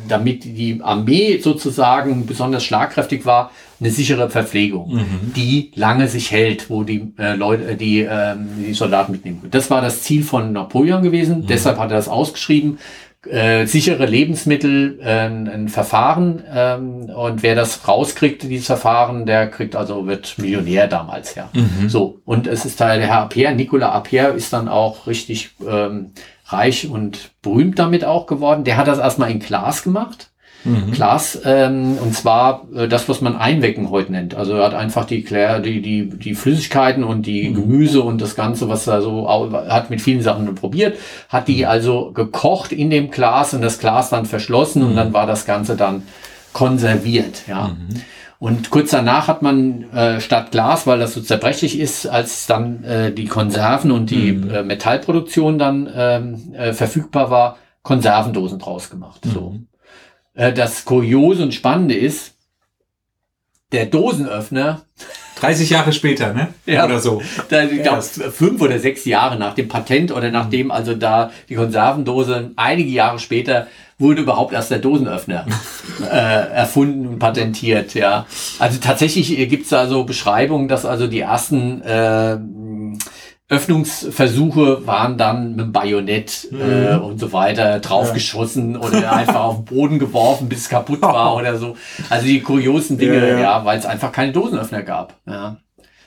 Speaker 1: damit die Armee sozusagen besonders schlagkräftig war, eine sichere Verpflegung, mhm. die lange sich hält, wo die äh, Leute, äh, die, äh, die Soldaten mitnehmen. Das war das Ziel von Napoleon gewesen. Mhm. Deshalb hat er das ausgeschrieben. Äh, sichere Lebensmittel, äh, ein Verfahren ähm, und wer das rauskriegt, dieses Verfahren, der kriegt also wird Millionär damals ja. Mhm. So und es ist da der Herr Aper, Nicolas Aper ist dann auch richtig ähm, reich und berühmt damit auch geworden. Der hat das erstmal in Glas gemacht mhm. Glas, ähm, und zwar äh, das, was man Einwecken heute nennt. Also er hat einfach die, Klär, die, die, die Flüssigkeiten und die mhm. Gemüse und das Ganze, was er so hat mit vielen Sachen probiert, hat die also gekocht in dem Glas und das Glas dann verschlossen mhm. und dann war das Ganze dann konserviert, ja. Mhm. Und kurz danach hat man äh, statt Glas, weil das so zerbrechlich ist, als dann äh, die Konserven und die mhm. äh, Metallproduktion dann ähm, äh, verfügbar war, Konservendosen draus gemacht. Mhm. So. Äh, das Kuriose und Spannende ist, der Dosenöffner [LAUGHS]
Speaker 2: 30 Jahre später, ne?
Speaker 1: Ja. Oder so. Da, ich glaube, fünf oder sechs Jahre nach dem Patent oder nachdem also da die Konservendose einige Jahre später wurde überhaupt erst der Dosenöffner [LAUGHS] äh, erfunden und patentiert, ja. Also tatsächlich gibt's da so Beschreibungen, dass also die ersten äh, Öffnungsversuche waren dann mit dem Bajonett mhm. äh, und so weiter draufgeschossen ja. [LAUGHS] oder einfach auf den Boden geworfen, bis es kaputt war oder so. Also die kuriosen Dinge, ja, ja. ja weil es einfach keine Dosenöffner gab. Ja.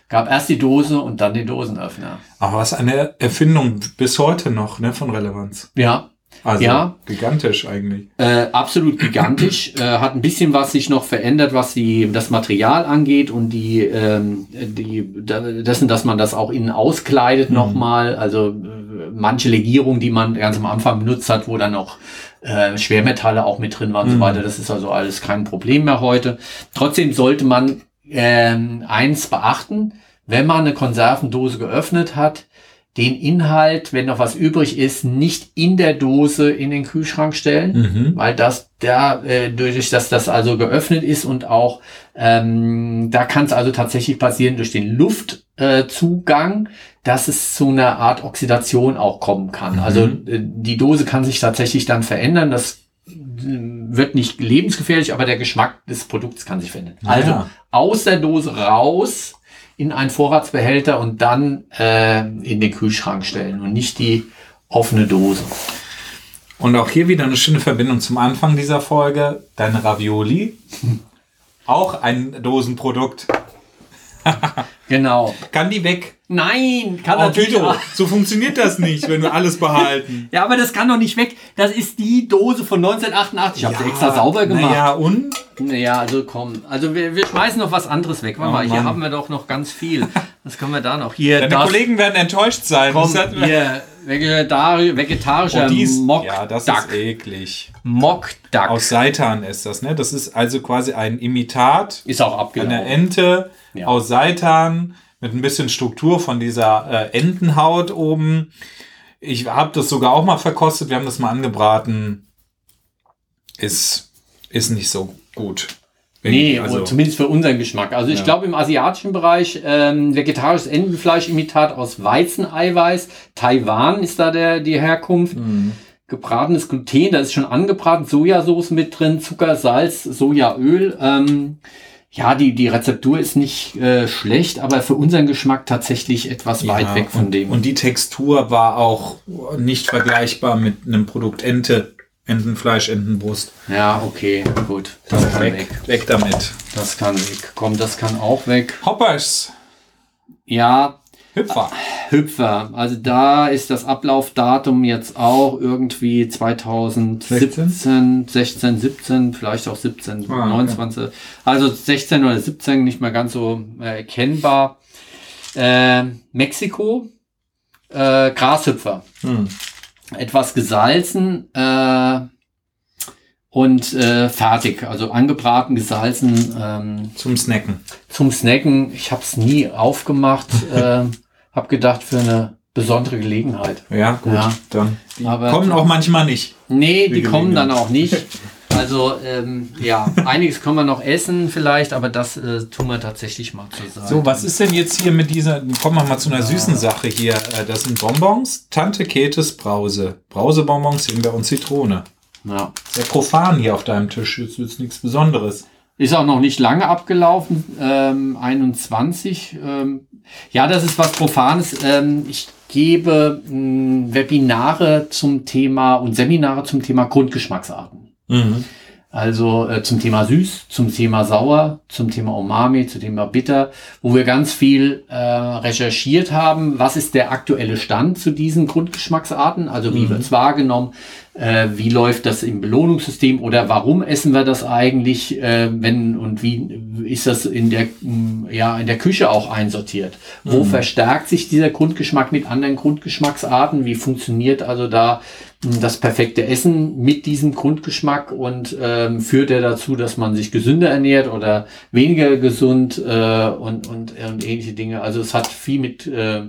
Speaker 1: Gab erst die Dose und dann den Dosenöffner.
Speaker 2: Aber was eine Erfindung bis heute noch ne, von Relevanz.
Speaker 1: Ja,
Speaker 2: also ja, gigantisch eigentlich.
Speaker 1: Äh, absolut gigantisch. [CLEARS THROAT] äh, hat ein bisschen was sich noch verändert, was die, das Material angeht und die, ähm, die dessen, dass man das auch innen auskleidet mhm. nochmal. Also äh, manche Legierungen, die man ganz am Anfang benutzt hat, wo dann noch äh, Schwermetalle auch mit drin waren mhm. und so mhm. weiter. Das ist also alles kein Problem mehr heute. Trotzdem sollte man ähm, eins beachten, wenn man eine Konservendose geöffnet hat, den Inhalt, wenn noch was übrig ist, nicht in der Dose in den Kühlschrank stellen, mhm. weil das da äh, durch dass das also geöffnet ist und auch ähm, da kann es also tatsächlich passieren durch den Luftzugang, äh, dass es zu einer Art Oxidation auch kommen kann. Mhm. Also äh, die Dose kann sich tatsächlich dann verändern. Das äh, wird nicht lebensgefährlich, aber der Geschmack des Produkts kann sich verändern. Ja. Also aus der Dose raus in einen Vorratsbehälter und dann äh, in den Kühlschrank stellen und nicht die offene Dose.
Speaker 2: Und auch hier wieder eine schöne Verbindung zum Anfang dieser Folge. Deine Ravioli. [LAUGHS] auch ein Dosenprodukt.
Speaker 1: genau.
Speaker 2: Kann die weg?
Speaker 1: Nein, kann
Speaker 2: oh, natürlich. Tito, so funktioniert das nicht, wenn wir alles behalten. [LAUGHS]
Speaker 1: ja, aber das kann doch nicht weg. Das ist die Dose von 1988. Ich habe ja, sie extra sauber gemacht.
Speaker 2: Ja, und?
Speaker 1: Naja, also komm. Also wir, wir schmeißen noch was anderes weg. Warte oh, mal, hier haben wir doch noch ganz viel. Was können wir da noch? Hier,
Speaker 2: Deine das, Kollegen werden enttäuscht sein.
Speaker 1: Komm, hier, Vegetari vegetarischer oh, dies,
Speaker 2: Mock Ja, das Duck. ist eklig.
Speaker 1: Mock Duck.
Speaker 2: Aus Seitan ist das, ne? Das ist also quasi ein Imitat.
Speaker 1: Ist auch abgelaufen.
Speaker 2: Eine Ente ja. aus Seitan mit ein bisschen Struktur von dieser äh, Entenhaut oben. Ich habe das sogar auch mal verkostet. Wir haben das mal angebraten. Ist, ist nicht so gut.
Speaker 1: Nee, also, zumindest für unseren Geschmack. Also ich ja. glaube im asiatischen Bereich ähm, vegetarisches Entenfleischimitat aus Weizeneiweiß. Taiwan ist da der die Herkunft. Mhm. Gebratenes Gluten, da ist schon angebraten, Sojasauce mit drin, Zucker, Salz, Sojaöl. Ähm, ja, die, die Rezeptur ist nicht äh, schlecht, aber für unseren Geschmack tatsächlich etwas ja, weit weg von
Speaker 2: und,
Speaker 1: dem.
Speaker 2: Und die Textur war auch nicht vergleichbar mit einem Produkt Ente. Entenfleisch, Entenbrust.
Speaker 1: Ja, okay, gut.
Speaker 2: Das, das kann weg. weg. Weg damit.
Speaker 1: Das kann weg. Komm, das kann auch weg.
Speaker 2: Hoppers.
Speaker 1: Ja.
Speaker 2: Hüpfer.
Speaker 1: Hüpfer. Also da ist das Ablaufdatum jetzt auch irgendwie 2017, 16, 16 17, vielleicht auch 17,
Speaker 2: Ah, okay.
Speaker 1: 29. Also 16 oder 17, nicht mehr ganz so äh, erkennbar. Äh, Mexiko, äh, Grashüpfer.
Speaker 2: Hm.
Speaker 1: Etwas gesalzen äh, und äh, fertig. Also angebraten, gesalzen. Ähm,
Speaker 2: Zum Snacken.
Speaker 1: zum Snacken. Ich habe es nie aufgemacht. [LAUGHS] hab gedacht, für eine besondere Gelegenheit.
Speaker 2: Ja, gut.
Speaker 1: Ja.
Speaker 2: Dann. Die
Speaker 1: Aber-
Speaker 2: kommen auch manchmal nicht.
Speaker 1: Nee, die
Speaker 2: Wie
Speaker 1: kommen dann auch nicht. [LAUGHS] Also ähm, ja, einiges können wir noch essen vielleicht, aber das äh, tun wir tatsächlich mal Seite.
Speaker 2: So, was ist denn jetzt hier mit dieser, kommen wir mal zu einer süßen Sache hier. Äh, Das sind Bonbons, Tante Ketes Brause. Brausebonbons, Himbeer und Zitrone.
Speaker 1: Ja.
Speaker 2: Sehr profan hier auf deinem Tisch, jetzt ist nichts Besonderes.
Speaker 1: Ist auch noch nicht lange abgelaufen, ähm, 21. Ähm, ja, das ist was Profanes. Ähm, ich gebe mh, Webinare zum Thema und Seminare zum Thema Grundgeschmacksarten.
Speaker 2: Mhm.
Speaker 1: Also äh, zum Thema süß, zum Thema sauer, zum Thema Umami, zum Thema bitter, wo wir ganz viel äh, recherchiert haben, was ist der aktuelle Stand zu diesen Grundgeschmacksarten, also wie wird's wahrgenommen, äh, wie läuft das im Belohnungssystem? Oder warum essen wir das eigentlich, äh, wenn und wie ist das in der, mh, ja, in der Küche auch einsortiert? Wo verstärkt sich dieser Grundgeschmack mit anderen Grundgeschmacksarten? Wie funktioniert also da das perfekte Essen mit diesem Grundgeschmack und ähm, führt er dazu, dass man sich gesünder ernährt oder weniger gesund äh, und, und, und ähnliche Dinge. Also es hat viel mit äh,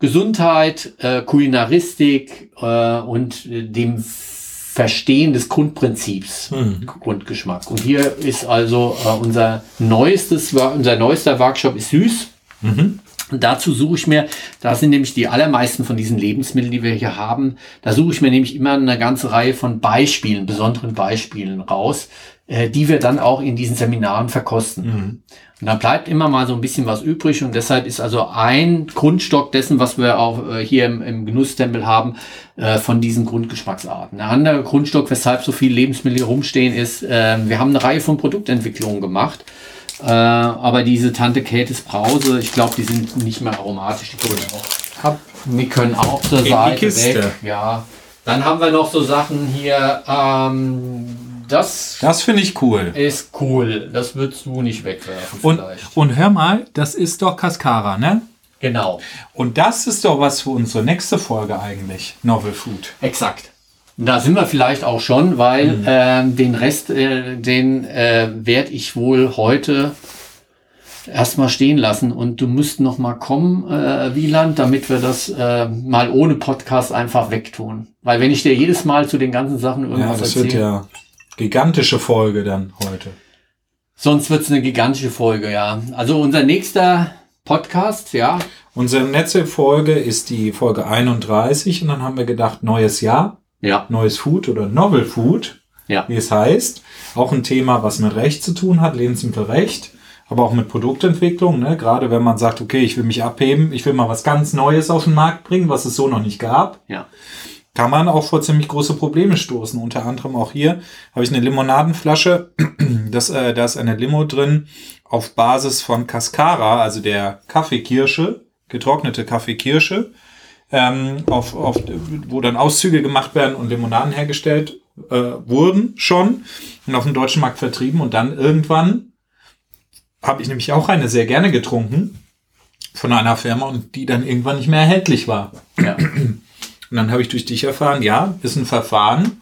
Speaker 1: Gesundheit, äh, Kulinaristik äh, und dem Verstehen des Grundprinzips
Speaker 2: Mhm.
Speaker 1: Grundgeschmack. Und hier ist also äh, unser neuestes, unser neuester Workshop ist süß.
Speaker 2: Mhm.
Speaker 1: Und dazu suche ich mir, da sind nämlich die allermeisten von diesen Lebensmitteln, die wir hier haben, da suche ich mir nämlich immer eine ganze Reihe von Beispielen, besonderen Beispielen raus, äh, die wir dann auch in diesen Seminaren verkosten.
Speaker 2: Mhm.
Speaker 1: Und da bleibt immer mal so ein bisschen was übrig und deshalb ist also ein Grundstock dessen, was wir auch äh, hier im, im Genusstempel haben, äh, von diesen Grundgeschmacksarten. Ein anderer Grundstock, weshalb so viele Lebensmittel hier rumstehen, ist, äh, wir haben eine Reihe von Produktentwicklungen gemacht. Äh, aber diese Tante Kates Brause, ich glaube, die sind nicht mehr aromatisch. Die können auch,
Speaker 2: Hab.
Speaker 1: die können auch zur
Speaker 2: die
Speaker 1: Seite
Speaker 2: Kiste.
Speaker 1: weg. Ja. Dann haben wir noch so Sachen hier. Ähm, das
Speaker 2: Das finde ich cool.
Speaker 1: ist cool. Das würdest du nicht wegwerfen
Speaker 2: Und,
Speaker 1: vielleicht.
Speaker 2: und hör mal, das ist doch Cascara, ne?
Speaker 1: Genau.
Speaker 2: Und das ist doch was für unsere nächste Folge eigentlich. Novel Food.
Speaker 1: Exakt. Da sind wir vielleicht auch schon, weil ähm, den Rest, äh, den äh, werde ich wohl heute erstmal stehen lassen und du müsst noch mal kommen, äh, Wieland, damit wir das äh, mal ohne Podcast einfach wegtun. Weil wenn ich dir jedes Mal zu den ganzen Sachen
Speaker 2: Ja,
Speaker 1: irgendwas
Speaker 2: das wird
Speaker 1: erzähle,
Speaker 2: ja gigantische Folge dann heute.
Speaker 1: sonst wird's eine gigantische Folge, ja. Also unser nächster Podcast, ja,
Speaker 2: Unsere letzte Folge ist die Folge 31 und dann haben wir gedacht, neues Jahr,
Speaker 1: ja,
Speaker 2: neues Food oder Novel Food,
Speaker 1: ja,
Speaker 2: wie es heißt. Auch ein Thema, was mit Recht zu tun hat, Lebensmittelrecht, aber auch mit Produktentwicklung. Ne? Gerade wenn man sagt, okay, ich will mich abheben, ich will mal was ganz Neues auf den Markt bringen, was es so noch nicht gab.
Speaker 1: ja.
Speaker 2: kann man auch vor ziemlich große Probleme stoßen. Unter anderem auch hier habe ich eine Limonadenflasche. [CLEARS THROAT] Das, äh, da ist eine Limo drin auf Basis von Cascara, also der Kaffeekirsche, getrocknete Kaffeekirsche, ähm, auf, auf, wo dann Auszüge gemacht werden und Limonaden hergestellt äh, wurden schon und auf dem deutschen Markt vertrieben. Und dann irgendwann habe ich nämlich auch eine sehr gerne getrunken von einer Firma und die dann irgendwann nicht mehr erhältlich war.
Speaker 1: ja. [CLEARS THROAT]
Speaker 2: Und dann habe ich durch dich erfahren, ja, ist ein Verfahren,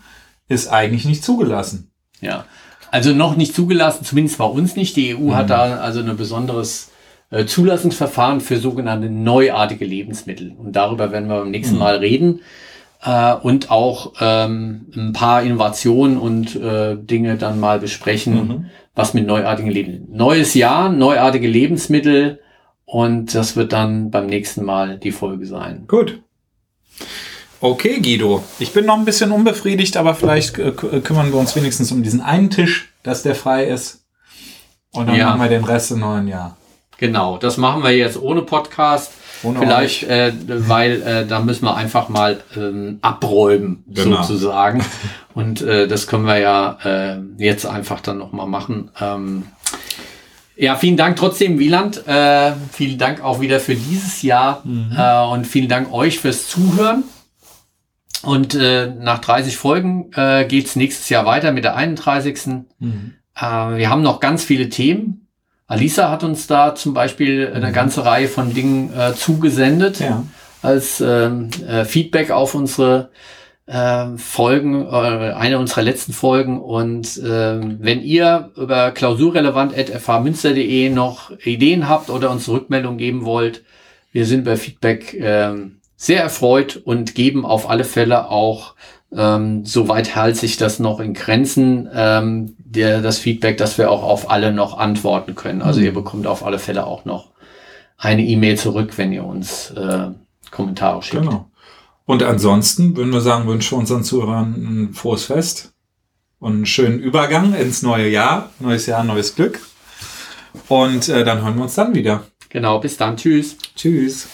Speaker 2: ist eigentlich nicht zugelassen.
Speaker 1: Ja, also noch nicht zugelassen, zumindest bei uns nicht. Die EU
Speaker 2: Mhm.
Speaker 1: hat da also ein besonderes Zulassungsverfahren für sogenannte neuartige Lebensmittel. Und darüber werden wir beim nächsten
Speaker 2: Mhm.
Speaker 1: Mal reden. Äh, und auch ähm, ein paar Innovationen und äh, Dinge dann mal besprechen,
Speaker 2: Mhm.
Speaker 1: was mit neuartigen Lebensmitteln. Neues Jahr, neuartige Lebensmittel. Und das wird dann beim nächsten Mal die Folge sein.
Speaker 2: Gut. Okay, Guido. Ich bin noch ein bisschen unbefriedigt, aber vielleicht äh, kü- kümmern wir uns wenigstens um diesen einen Tisch, dass der frei ist. Und dann
Speaker 1: Ja.
Speaker 2: machen wir den Rest im neuen Jahr.
Speaker 1: Genau, das machen wir jetzt ohne Podcast.
Speaker 2: Ohne
Speaker 1: Vielleicht, äh, weil äh, da müssen wir einfach mal ähm, abräumen,
Speaker 2: Genau.
Speaker 1: sozusagen. [LAUGHS] Und äh, das können wir ja äh, jetzt einfach dann nochmal machen. Ähm, Ja, vielen Dank trotzdem, Wieland. Äh, vielen Dank auch wieder für dieses Jahr mhm. äh, und vielen Dank euch fürs Zuhören. Und äh, nach 30 Folgen äh, geht nächstes Jahr weiter mit der 31. Mhm. Äh, wir haben noch ganz viele Themen. Alisa hat uns da zum Beispiel eine mhm. ganze Reihe von Dingen äh, zugesendet ja. als ähm, äh, Feedback auf unsere äh, Folgen, äh, eine unserer letzten Folgen. Und äh, wenn ihr über klausurrelevant.fhmünster.de noch Ideen habt oder uns Rückmeldung geben wollt, wir sind bei Feedback äh, sehr erfreut und geben auf alle Fälle auch, ähm, soweit hält sich das noch in Grenzen, ähm, der, das Feedback, dass wir auch auf alle noch antworten können. Also mhm. ihr bekommt auf alle Fälle auch noch eine E-Mail zurück, wenn ihr uns äh, Kommentare schickt. Genau.
Speaker 2: Und ansonsten würden wir sagen, wünschen wir unseren Zuhörern ein frohes Fest und einen schönen Übergang ins neue Jahr. Neues Jahr, neues Glück. Und äh, dann hören wir uns dann wieder.
Speaker 1: Genau, bis dann. Tschüss.
Speaker 2: Tschüss.